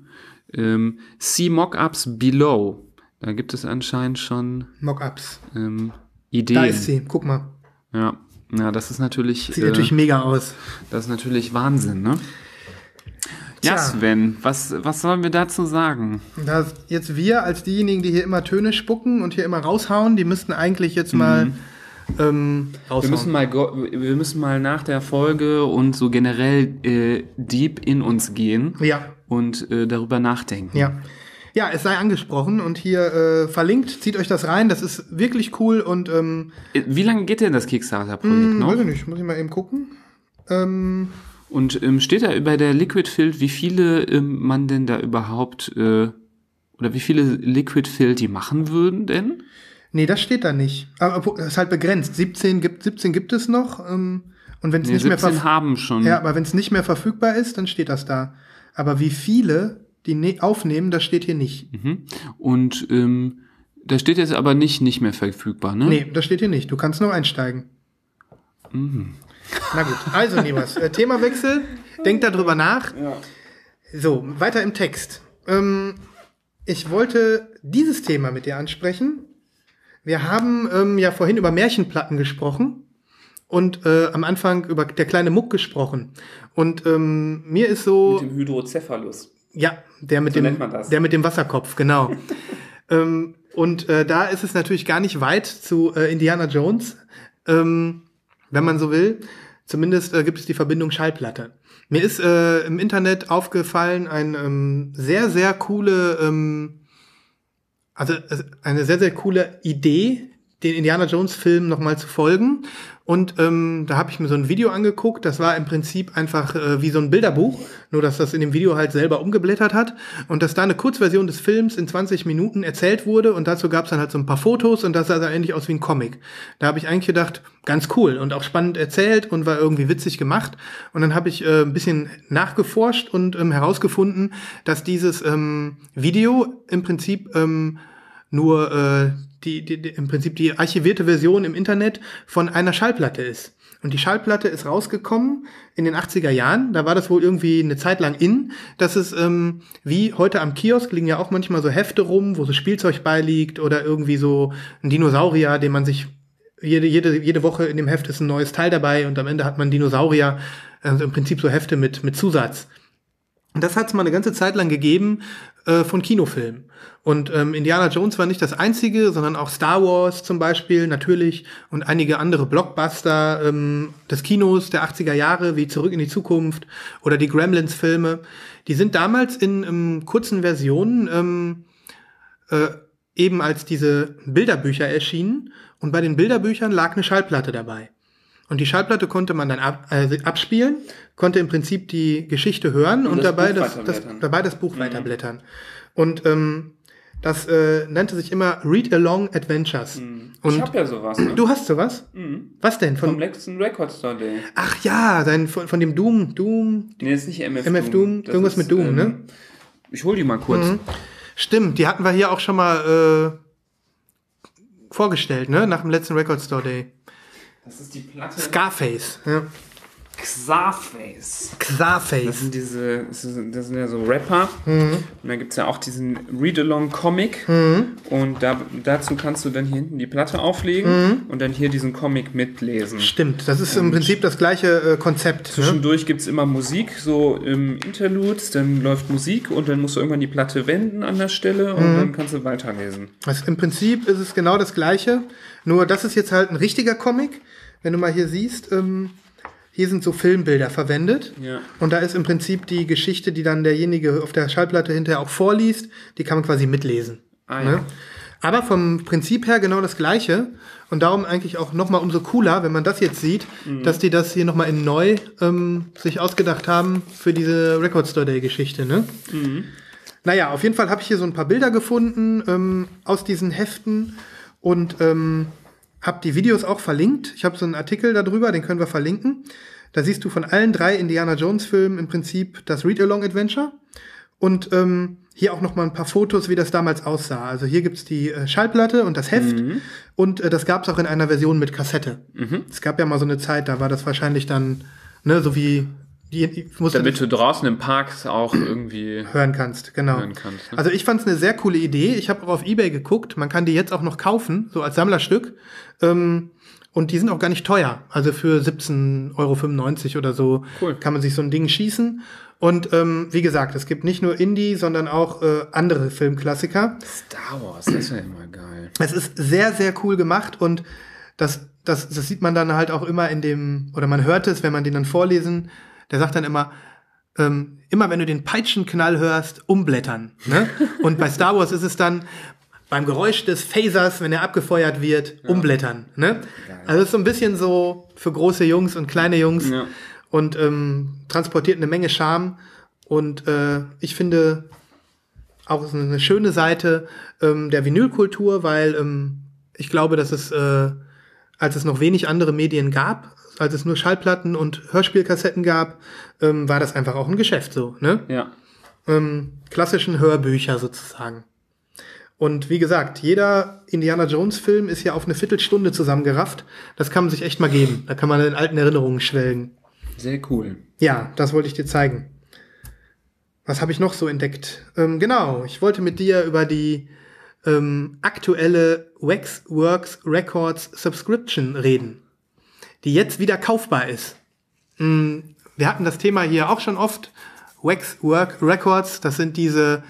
C: Ähm, see Mockups below. Da gibt es anscheinend schon
B: Mockups.
C: ähm, Ideen.
B: Da ist sie, guck mal.
C: Ja. ja, das ist natürlich,
B: Sieht
C: äh,
B: natürlich mega aus.
C: das ist natürlich Wahnsinn, ne? Ja,
B: Tja.
C: Sven, was, was sollen wir dazu sagen?
B: Da jetzt wir als diejenigen, die hier immer Töne spucken und hier immer raushauen, die müssten eigentlich jetzt mal ähm, raushauen.
C: Wir müssen mal, wir müssen mal nach der Folge und so generell äh, deep in uns gehen
B: ja,
C: und äh, darüber nachdenken.
B: ja. Ja, es sei angesprochen und hier äh, verlinkt, zieht euch das rein, das ist wirklich cool und ähm,
C: Äh, Wie lange geht denn das Kickstarter-Projekt
B: hm,
C: noch?
B: weiß ich nicht, muss ich mal eben gucken. Ähm,
C: Und ähm, steht da über der Liquid Field, wie viele ähm, man denn da überhaupt äh, oder wie viele Liquid Field die machen würden denn?
B: Nee, das steht da nicht. Aber das ist halt begrenzt. 17 gibt, 17 gibt es noch. Ähm, und wenn es
C: Nee,
B: nicht mehr
C: 17
B: verf-
C: haben schon.
B: Ja, aber wenn es nicht mehr verfügbar ist, dann steht das da. Aber wie viele die ne aufnehmen, das steht hier nicht.
C: Mhm. Und ähm, da steht jetzt aber nicht nicht mehr verfügbar, ne?
B: Nee, das steht hier nicht. Du kannst nur einsteigen.
C: Mhm.
B: Na gut, also Nibas, äh, Themawechsel. Denk darüber nach. So, weiter im Text. Ähm, ich wollte dieses Thema mit dir ansprechen. Wir haben ähm, ja vorhin über Märchenplatten gesprochen und äh, am Anfang über der kleine Muck gesprochen. Und ähm, mir ist so.
C: Mit dem Hydrocephalus.
B: Ja, der mit
C: So
B: dem, der mit dem Wasserkopf, genau. ähm, und äh, da ist es natürlich gar nicht weit zu äh, Indiana Jones, ähm, wenn man so will. Zumindest äh, gibt es die Verbindung Schallplatte. Mir ist äh, im Internet aufgefallen ein ähm, sehr, sehr coole, ähm, also äh, eine sehr, sehr coole Idee, den Indiana Jones Film nochmal zu folgen. Und ähm, da habe ich mir so ein Video angeguckt. Das war im Prinzip einfach äh, wie so ein Bilderbuch, nur dass das in dem Video halt selber umgeblättert hat und dass da eine Kurzversion des Films in 20 Minuten erzählt wurde und dazu gab es dann halt so ein paar Fotos und das sah dann ähnlich aus wie ein Comic. Da habe ich eigentlich gedacht, ganz cool und auch spannend erzählt und war irgendwie witzig gemacht. Und dann habe ich äh, ein bisschen nachgeforscht und ähm, herausgefunden, dass dieses ähm, Video im Prinzip ähm, nur äh, die, die, die, im Prinzip die archivierte Version im Internet von einer Schallplatte ist. Und die Schallplatte ist rausgekommen in den 80er Jahren. Da war das wohl irgendwie eine Zeit lang in, dass es ähm, wie heute am Kiosk liegen ja auch manchmal so Hefte rum, wo so Spielzeug beiliegt oder irgendwie so ein Dinosaurier, den man sich jede, jede, jede Woche in dem Heft ist ein neues Teil dabei und am Ende hat man Dinosaurier, also im Prinzip so Hefte mit, mit Zusatz. Und das hat es mal eine ganze Zeit lang gegeben äh, von Kinofilmen. Und ähm, Indiana Jones war nicht das einzige, sondern auch Star Wars zum Beispiel natürlich und einige andere Blockbuster ähm, des Kinos der 80er Jahre, wie Zurück in die Zukunft oder die Gremlins-Filme. Die sind damals in ähm, kurzen Versionen ähm, äh, eben als diese Bilderbücher erschienen. Und bei den Bilderbüchern lag eine Schallplatte dabei. Und die Schallplatte konnte man dann ab, äh, abspielen, konnte im Prinzip die Geschichte hören und,
C: das
B: dabei, das, das, dabei das Buch weiterblättern. Und ähm, das äh, nannte sich immer Read-Along Adventures. Und
C: ich habe ja sowas. Ne?
B: du hast sowas? Was denn?
C: Vom
B: Von,
C: letzten Record Store Day.
B: ach ja, dein, von, von dem Doom, Doom,
C: Nee, ist nicht MF,
B: MF Doom,
C: Das
B: irgendwas
C: ist,
B: mit Doom,
C: ähm,
B: ne?
C: Ich hol die mal kurz.
B: Stimmt, die hatten wir hier auch schon mal äh, vorgestellt, ne? Nach dem letzten Record Store Day.
C: Das ist die Platte
B: Scarface. Ja.
C: Xarface. Das
B: Scarface.
C: sind diese, das sind das ja so Rapper.
B: Mhm.
C: Und da gibt's ja auch diesen Read-Along-Comic. Und da, dazu kannst du dann hier hinten die Platte auflegen
B: Mhm.
C: und dann hier diesen Comic mitlesen.
B: Stimmt, das ist im Prinzip das gleiche äh, Konzept. Ne?
C: Zwischendurch gibt's immer Musik, so im Interludes, dann läuft Musik und dann musst du irgendwann die Platte wenden an der Stelle
B: Mhm.
C: und dann kannst du weiterlesen.
B: Also Im Prinzip ist es genau das gleiche, nur das ist jetzt halt ein richtiger Comic. Wenn du mal hier siehst, ähm, hier sind so Filmbilder verwendet.
C: Ja.
B: Und da ist im Prinzip die Geschichte, die dann derjenige auf der Schallplatte hinterher auch vorliest, die kann man quasi mitlesen.
C: Ah, ja.
B: ne? Aber vom Prinzip her genau das gleiche. Und darum eigentlich auch nochmal umso cooler, wenn man das jetzt sieht,
C: Mhm.
B: dass die das hier nochmal in neu ähm, sich ausgedacht haben für diese Record Store Day Geschichte. Ne?
C: Mhm.
B: Naja, auf jeden Fall habe ich hier so ein paar Bilder gefunden ähm, aus diesen Heften und ähm, habe die Videos auch verlinkt. Ich habe so einen Artikel darüber, den können wir verlinken. Da siehst du von allen drei Indiana Jones Filmen im Prinzip das Read-Along Adventure und ähm, hier auch noch mal ein paar Fotos, wie das damals aussah. Also hier gibt's die äh, Schallplatte und das Heft und äh, das gab's auch in einer Version mit Kassette. Es gab ja mal so eine Zeit, da war das wahrscheinlich dann ne, so wie die,
C: Damit du draußen im Park auch irgendwie
B: hören kannst, genau.
C: hören kannst. Ne?
B: Also ich fand es eine sehr coole Idee. Ich habe auch auf Ebay geguckt. Man kann die jetzt auch noch kaufen, so als Sammlerstück. Ähm, und die sind auch gar nicht teuer. Also für 17,95 Euro oder so
C: Cool.
B: kann man sich so ein Ding schießen. Und ähm, wie gesagt, es gibt nicht nur Indie, sondern auch äh, andere Filmklassiker.
C: Star Wars, das ist ja immer geil.
B: Es ist sehr, sehr cool gemacht und das, das, das sieht man dann halt auch immer in dem, oder man hört es, wenn man den dann vorlesen, der sagt dann immer, ähm, immer wenn du den Peitschenknall hörst, umblättern. Ne? Und bei Star Wars ist es dann beim Geräusch des Phasers, wenn er abgefeuert wird, umblättern. Ne? Also es ist so ein bisschen so für große Jungs und kleine Jungs
C: Ja.
B: und ähm, transportiert eine Menge Charme. Und äh, ich finde auch eine schöne Seite ähm, der Vinylkultur, weil ähm, ich glaube, dass es, äh, als es noch wenig andere Medien gab, als es nur Schallplatten und Hörspielkassetten gab, ähm, war das einfach auch ein Geschäft so, ne?
C: Ja.
B: ähm, klassischen Hörbücher sozusagen. Und wie gesagt, jeder Indiana Jones Film ist ja auf eine Viertelstunde zusammengerafft. Das kann man sich echt mal geben. Da kann man in alten Erinnerungen schwelgen.
C: Sehr cool.
B: Ja, das wollte ich dir zeigen. Was habe ich noch so entdeckt? Ähm, genau, ich wollte mit dir über die ähm, aktuelle Waxworks Records Subscription reden, die jetzt wieder kaufbar ist. Mm, wir hatten das Thema hier auch schon oft. Waxwork Records, das sind diese,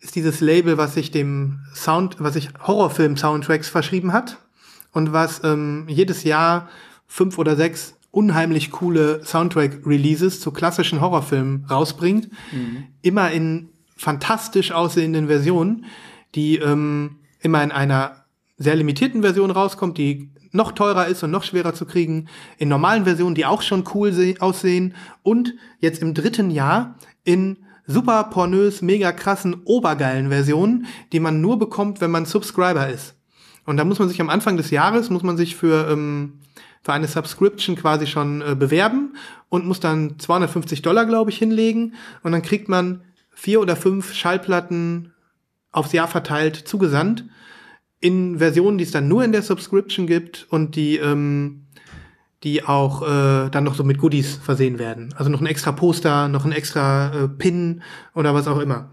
B: ist dieses Label, was sich dem Sound, was sich Horrorfilm-Soundtracks verschrieben hat und was ähm, jedes Jahr fünf oder sechs unheimlich coole Soundtrack-Releases zu klassischen Horrorfilmen rausbringt. Immer in fantastisch aussehenden Versionen, die ähm, immer in einer sehr limitierten Version rauskommt, die noch teurer ist und noch schwerer zu kriegen, in normalen Versionen, die auch schon cool se- aussehen und jetzt im dritten Jahr in super pornös, mega krassen, obergeilen Versionen, die man nur bekommt, wenn man Subscriber ist. Und da muss man sich am Anfang des Jahres, muss man sich für, ähm, für eine Subscription quasi schon äh, bewerben und muss dann 250 Dollar, glaube ich, hinlegen. Und dann kriegt man vier oder fünf Schallplatten aufs Jahr verteilt zugesandt in Versionen, die es dann nur in der Subscription gibt und die, ähm, die auch äh, dann noch so mit Goodies versehen werden. Also noch ein extra Poster, noch ein extra äh, Pin oder was auch immer.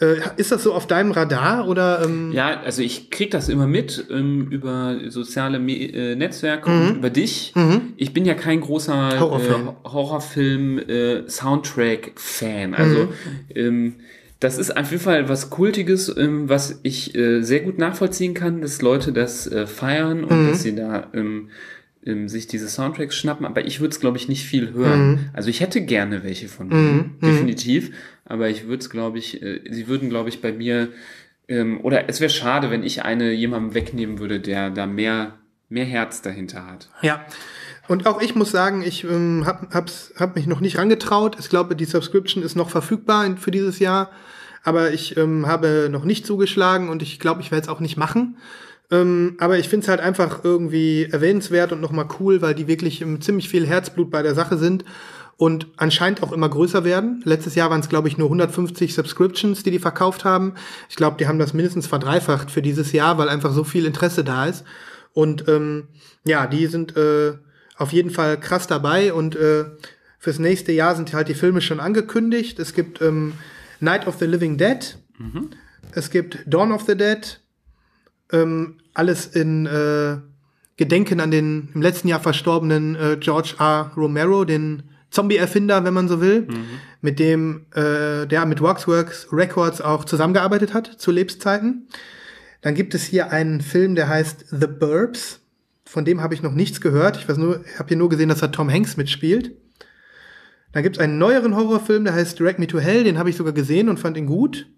B: Äh, ist das so auf deinem Radar oder? Ähm,
C: Ja, also ich krieg das immer mit ähm, über soziale Me äh, Netzwerke und über dich. Ich bin ja kein großer
B: Horrorfan.
C: äh, Horrorfilm äh, Soundtrack Fan. Also ähm, das ist auf jeden Fall was Kultiges, ähm, was ich äh, sehr gut nachvollziehen kann, dass Leute das äh, feiern und dass sie da ähm, ähm, sich diese Soundtracks schnappen, aber ich würde es, glaube ich, nicht viel hören. Also ich hätte gerne welche von denen, definitiv, aber ich würde es, glaube ich, äh, sie würden, glaube ich, bei mir, ähm, oder es wäre schade, wenn ich eine jemandem wegnehmen würde, der da mehr, mehr Herz dahinter hat.
B: Ja. Und auch ich muss sagen, ich ähm, habe hab mich noch nicht rangetraut. Ich glaube, die Subscription ist noch verfügbar für dieses Jahr. Aber ich ähm, habe noch nicht zugeschlagen und ich glaube, ich werde es auch nicht machen. Ähm, aber ich finde es halt einfach irgendwie erwähnenswert und nochmal cool, weil die wirklich ziemlich viel Herzblut bei der Sache sind und anscheinend auch immer größer werden. Letztes Jahr waren es, glaube ich, nur 150 Subscriptions, die die verkauft haben. Ich glaube, die haben das mindestens verdreifacht für dieses Jahr, weil einfach so viel Interesse da ist. Und ähm, ja, die sind äh, auf jeden Fall krass dabei und äh, fürs nächste Jahr sind halt die Filme schon angekündigt. Es gibt ähm, Night of the Living Dead, es gibt Dawn of the Dead, ähm, alles in äh, Gedenken an den im letzten Jahr verstorbenen äh, George R. Romero, den Zombie-Erfinder, wenn man so will, mit dem äh, der mit Waxworks Records auch zusammengearbeitet hat zu Lebenszeiten. Dann gibt es hier einen Film, der heißt The Burbs. Von dem habe ich noch nichts gehört. Ich habe hier nur gesehen, dass da Tom Hanks mitspielt. Dann gibt es einen neueren Horrorfilm, der heißt Drag Me to Hell. Den habe ich sogar gesehen und fand ihn gut.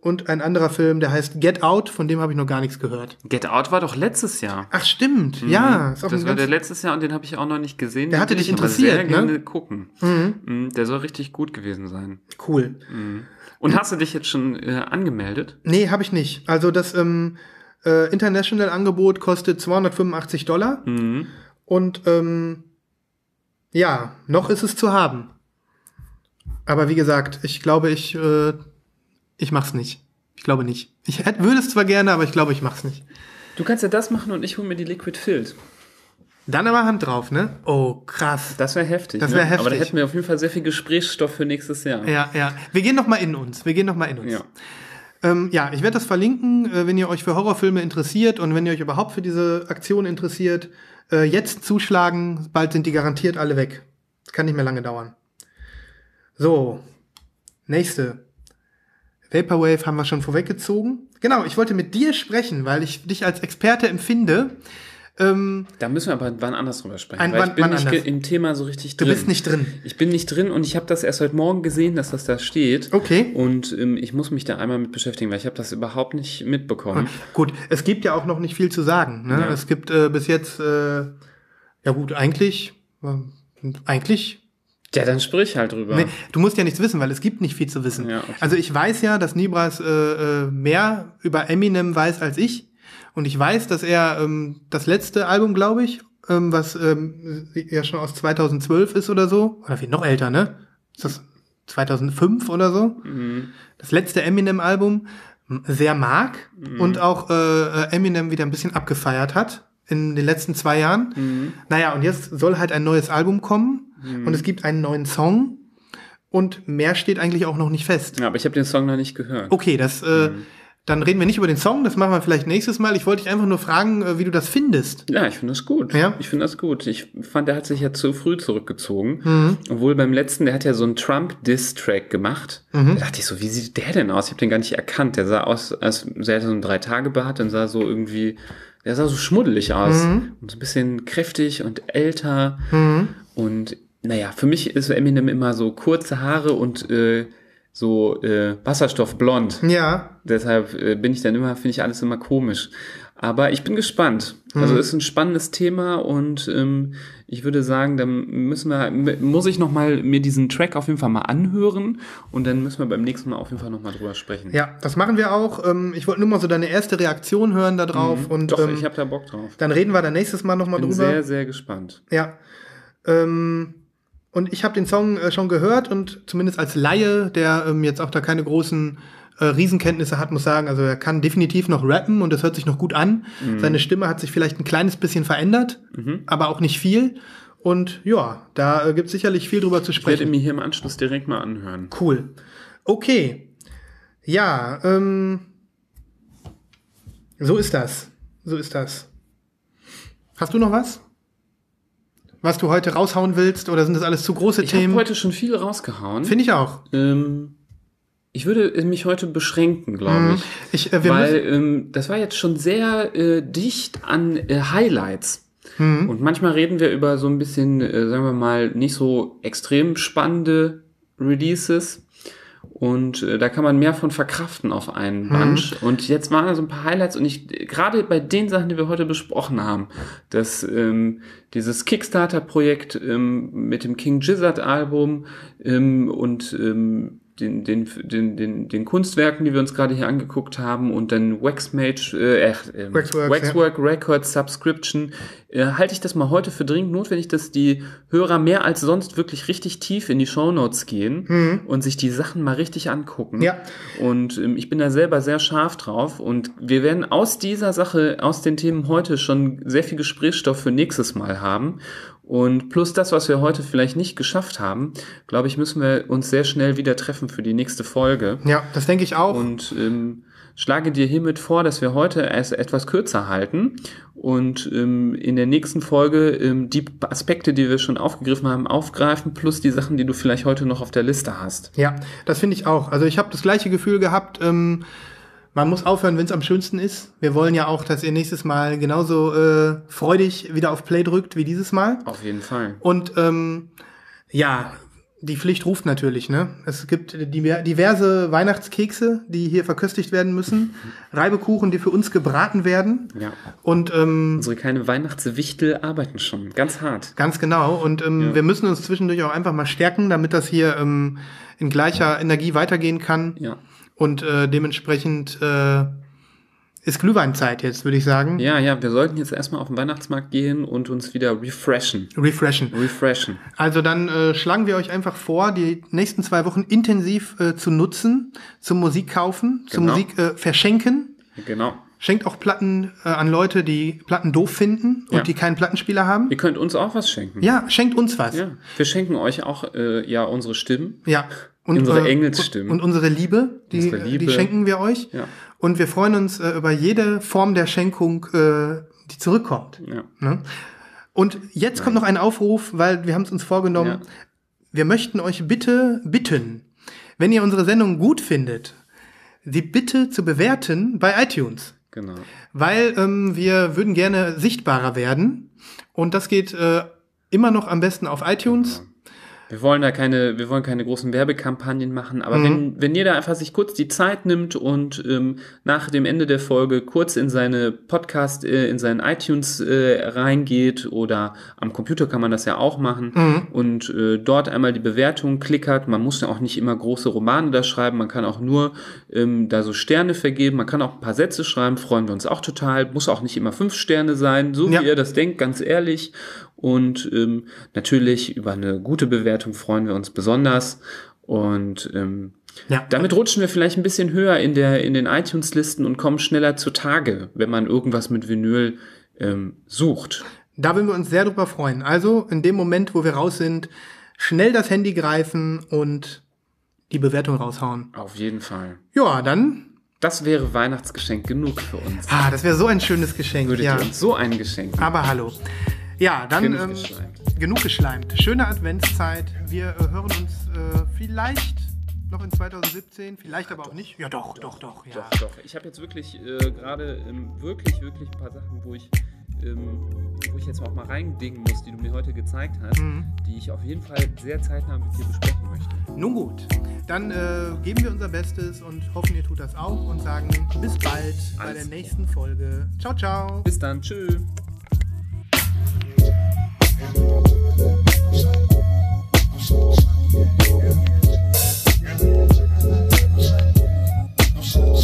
B: Und ein anderer Film, der heißt Get Out. Von dem habe ich noch gar nichts gehört.
C: Get Out war doch letztes Jahr.
B: Ach stimmt, ja.
C: Mhm. Das
B: ein
C: war der letztes Jahr und den habe ich auch noch nicht gesehen.
B: Der hatte dich interessiert,
C: sehr
B: ne?
C: gerne gucken. Mhm. Der soll richtig gut gewesen sein.
B: cool.
C: Und hast du dich jetzt schon äh, angemeldet?
B: Nee, habe ich nicht. Also das ähm, äh, International-Angebot kostet 285 Dollar.
C: Mhm.
B: Und ähm, ja, noch ist es zu haben. Aber wie gesagt, ich glaube, ich, äh, ich mach's nicht. Ich glaube nicht. Ich hätte, würde es zwar gerne, aber ich glaube, ich mach's nicht.
C: Du kannst ja das machen und ich hole mir die Liquid Filled.
B: Dann aber Hand drauf, ne? Oh, krass.
C: Das wäre heftig.
B: Das wär
C: ne? Aber da
B: heftig.
C: hätten wir auf jeden Fall sehr viel Gesprächsstoff für nächstes Jahr.
B: Ja, ja. Wir gehen noch mal in uns. Wir gehen noch mal in uns.
C: Ja.
B: Ähm, ja, ich werde das verlinken, äh, wenn ihr euch für Horrorfilme interessiert und wenn ihr euch überhaupt für diese Aktion interessiert. Äh, jetzt zuschlagen, bald sind die garantiert alle weg. Das kann nicht mehr lange dauern. So, nächste. Vaporwave haben wir schon vorweggezogen. Genau, ich wollte mit dir sprechen, weil ich dich als Experte empfinde. Ähm,
C: Da müssen wir aber wann anders drüber sprechen.
B: Ein
C: weil
B: wann-
C: ich bin nicht
B: anders.
C: im Thema so richtig
B: du
C: drin.
B: bist nicht drin.
C: Ich bin nicht drin und ich habe das erst heute Morgen gesehen, dass das da steht.
B: Okay.
C: Und ähm, ich muss mich da einmal mit beschäftigen, weil ich habe das überhaupt nicht mitbekommen.
B: Gut, es gibt ja auch noch nicht viel zu sagen. Ne?
C: Ja.
B: Es gibt äh, bis jetzt, äh, ja gut, eigentlich, äh, eigentlich
C: Ja, dann sprich halt drüber.
B: Nee, du musst ja nichts wissen, weil es gibt nicht viel zu wissen.
C: Ja, okay.
B: Also ich weiß ja, dass Nibras äh, äh, mehr über Eminem weiß als ich. Und ich weiß, dass er ähm, das letzte Album, glaube ich, ähm, was ähm, ja schon aus 2012 ist oder so, oder wie noch älter, ne? Ist das 2005 oder so?
C: Mhm.
B: Das letzte Eminem-Album sehr mag
C: Mhm.
B: und auch äh, äh, Eminem wieder ein bisschen abgefeiert hat in den letzten zwei Jahren.
C: Mhm.
B: Naja, und jetzt soll halt ein neues Album kommen und es gibt einen neuen Song und mehr steht eigentlich auch noch nicht fest.
C: Ja, aber ich habe den Song noch nicht gehört.
B: Okay, das, äh,
C: Mhm.
B: Dann reden wir nicht über den Song, das machen wir vielleicht nächstes Mal. Ich wollte dich einfach nur fragen, äh, wie du das findest.
C: Ja, ich finde das gut.
B: Ja?
C: Ich finde das gut. Ich fand, der hat sich ja zu früh zurückgezogen.
B: Mhm.
C: Obwohl beim letzten, der hat ja so einen Trump-Diss-Track gemacht.
B: Mhm.
C: Da dachte ich so, wie sieht der denn aus? Ich habe den gar nicht erkannt. Der sah aus, als der hatte so einen Drei-Tage-Bart und sah so irgendwie, der sah so schmuddelig aus.
B: Mhm.
C: Und so ein bisschen kräftig und älter.
B: Mhm.
C: Und naja, für mich ist Eminem immer so kurze Haare und äh, so äh, Wasserstoffblond.
B: Ja,
C: Deshalb äh, bin ich dann immer, finde ich alles immer komisch. Aber ich bin gespannt. Also ist ein spannendes Thema und ähm, ich würde sagen, dann müssen wir, muss ich noch mal mir diesen Track auf jeden Fall mal anhören und dann müssen wir beim nächsten Mal auf jeden Fall noch mal drüber sprechen.
B: ja, das machen wir auch. Ähm, ich wollte nur mal so deine erste Reaktion hören da drauf und
C: Mhm. Doch,
B: ähm,
C: ich habe da Bock drauf.
B: dann reden wir dann nächstes Mal nochmal
C: Bin
B: drüber.
C: sehr, sehr gespannt.
B: Ja. Ähm, und ich habe den Song äh, schon gehört und zumindest als Laie, der ähm, jetzt auch da keine großen äh, Riesenkenntnisse hat, muss sagen, also er kann definitiv noch rappen und das hört sich noch gut an. Seine Stimme hat sich vielleicht ein kleines bisschen verändert, aber auch nicht viel. Und ja, da äh, gibt es sicherlich viel drüber zu
C: Ich werde
B: sprechen.
C: mir hier im Anschluss direkt mal anhören.
B: Cool. Okay. Ja, ähm, so ist das. So ist das. Hast du noch was? Was du heute raushauen willst oder sind das alles zu große
C: Ich habe
B: Themen?
C: heute schon viel rausgehauen.
B: Finde ich auch.
C: ähm, ich würde mich heute beschränken, glaube ich.
B: Ich, äh,
C: weil ähm, das war jetzt schon sehr äh, dicht an äh, Highlights.
B: Mhm.
C: Und manchmal reden wir über so ein bisschen, äh, sagen wir mal, nicht so extrem spannende Releases. Und äh, da kann man mehr von verkraften auf einen Bunch. Und jetzt waren so ein paar Highlights und ich, gerade bei den Sachen, die wir heute besprochen haben, dass ähm, dieses Kickstarter-Projekt ähm, mit dem King Gizzard-Album ähm, und ähm, den, den, den, den, den Kunstwerken, die wir uns gerade hier angeguckt haben und dann Waxmage, äh, äh, ähm,
B: Waxworks,
C: Waxwork Records Subscription, äh, halte ich das mal heute für dringend notwendig, dass die Hörer mehr als sonst wirklich richtig tief in die Shownotes gehen und sich die Sachen mal richtig angucken.
B: Ja.
C: Und ähm, ich bin da selber sehr scharf drauf und wir werden aus dieser Sache, aus den Themen heute schon sehr viel Gesprächsstoff für nächstes Mal haben. Und plus das, was wir heute vielleicht nicht geschafft haben, glaube ich, müssen wir uns sehr schnell wieder treffen für die nächste Folge.
B: ja, das denke ich auch.
C: Und ähm, schlage dir hiermit vor, dass wir heute es etwas kürzer halten und ähm, in der nächsten Folge ähm, die Aspekte, die wir schon aufgegriffen haben, aufgreifen, plus die Sachen, die du vielleicht heute noch auf der Liste hast.
B: Ja, das finde ich auch. Also ich habe das gleiche Gefühl gehabt. Ähm, man muss aufhören, wenn es am schönsten ist. Wir wollen ja auch, dass ihr nächstes Mal genauso äh, freudig wieder auf Play drückt wie dieses Mal.
C: Auf jeden Fall.
B: Und ähm, ja, die Pflicht ruft natürlich. Ne? Es gibt diver- diverse Weihnachtskekse, die hier verköstigt werden müssen. Reibekuchen, die für uns gebraten werden.
C: Ja.
B: Und ähm,
C: Unsere kleine Weihnachtswichtel arbeiten schon ganz hart.
B: Ganz genau. Und ähm,
C: Ja.
B: wir müssen uns zwischendurch auch einfach mal stärken, damit das hier ähm, in gleicher Energie weitergehen kann.
C: Ja.
B: Und äh, dementsprechend äh, ist Glühweinzeit jetzt, würde ich sagen.
C: Ja, ja, wir sollten jetzt erstmal auf den Weihnachtsmarkt gehen und uns wieder refreshen.
B: Refreshen.
C: Refreshen.
B: Also dann äh, schlagen wir euch einfach vor, die nächsten zwei Wochen intensiv äh, zu nutzen, zum Musik kaufen, zum
C: Genau.
B: Musik äh, verschenken.
C: Genau.
B: Schenkt auch Platten äh, an Leute, die Platten doof finden und
C: Ja.
B: die keinen Plattenspieler haben.
C: Ihr könnt uns auch was schenken.
B: Ja, schenkt uns was.
C: Ja. Wir schenken euch auch äh, ja unsere Stimmen.
B: Ja. Und,
C: Unsere
B: äh,
C: Engelsstimmen.
B: Und, und unsere Liebe, die,
C: Unsere Liebe.
B: die schenken wir euch.
C: Ja.
B: Und wir freuen uns äh, über jede Form der Schenkung, äh, die zurückkommt.
C: Ja.
B: Ne? Und jetzt kommt noch ein Aufruf, weil wir haben es uns vorgenommen.
C: Ja.
B: Wir möchten euch bitte bitten, wenn ihr unsere Sendung gut findet, sie bitte zu bewerten bei iTunes.
C: Genau.
B: Weil ähm, wir würden gerne sichtbarer werden. Und das geht äh, immer noch am besten auf iTunes.
C: Wir wollen da keine, wir wollen keine großen Werbekampagnen machen, aber
B: Mhm.
C: wenn, wenn jeder einfach sich kurz die Zeit nimmt und ähm, nach dem Ende der Folge kurz in seine Podcast, äh, in seinen iTunes äh, reingeht oder am Computer kann man das ja auch machen
B: Mhm.
C: und äh, dort einmal die Bewertung klickert. Man muss ja auch nicht immer große Romane da schreiben, man kann auch nur ähm, da so Sterne vergeben, man kann auch ein paar Sätze schreiben, freuen wir uns auch total. Muss auch nicht immer fünf Sterne sein, so
B: Ja.
C: wie ihr das denkt, ganz ehrlich. Und ähm, natürlich über eine gute Bewertung freuen wir uns besonders. Und ähm,
B: Ja.
C: damit rutschen wir vielleicht ein bisschen höher in, der, in den iTunes-Listen und kommen schneller zutage, wenn man irgendwas mit Vinyl ähm, sucht.
B: Da würden wir uns sehr drüber freuen. Also in dem Moment, wo wir raus sind, schnell das Handy greifen und die Bewertung raushauen.
C: Auf jeden Fall.
B: Ja, dann.
C: Das wäre Weihnachtsgeschenk genug für uns.
B: Ah, das wäre so ein schönes Geschenk.
C: Würdet
B: ja.
C: ihr uns so ein Geschenk machen?
B: Aber hallo. Ja, dann
C: Genug
B: ähm,
C: geschleimt.
B: genug geschleimt. Schöne Adventszeit. Wir äh, hören uns äh, vielleicht noch in 2017, vielleicht aber auch nicht. Ja, doch, doch, doch. Ja.
C: Doch, doch. Ich habe jetzt wirklich äh, gerade ähm, wirklich, wirklich ein paar Sachen, wo ich, ähm, wo ich jetzt auch mal reindingen muss, die du mir heute gezeigt hast,
B: Mhm.
C: die ich auf jeden Fall sehr zeitnah mit dir besprechen möchte.
B: Nun gut, dann äh, geben wir unser Bestes und hoffen, ihr tut das auch und sagen bis bald bei
C: Alles
B: der
C: klar.
B: nächsten Folge. Ciao, ciao.
C: Bis dann, tschüss.
D: So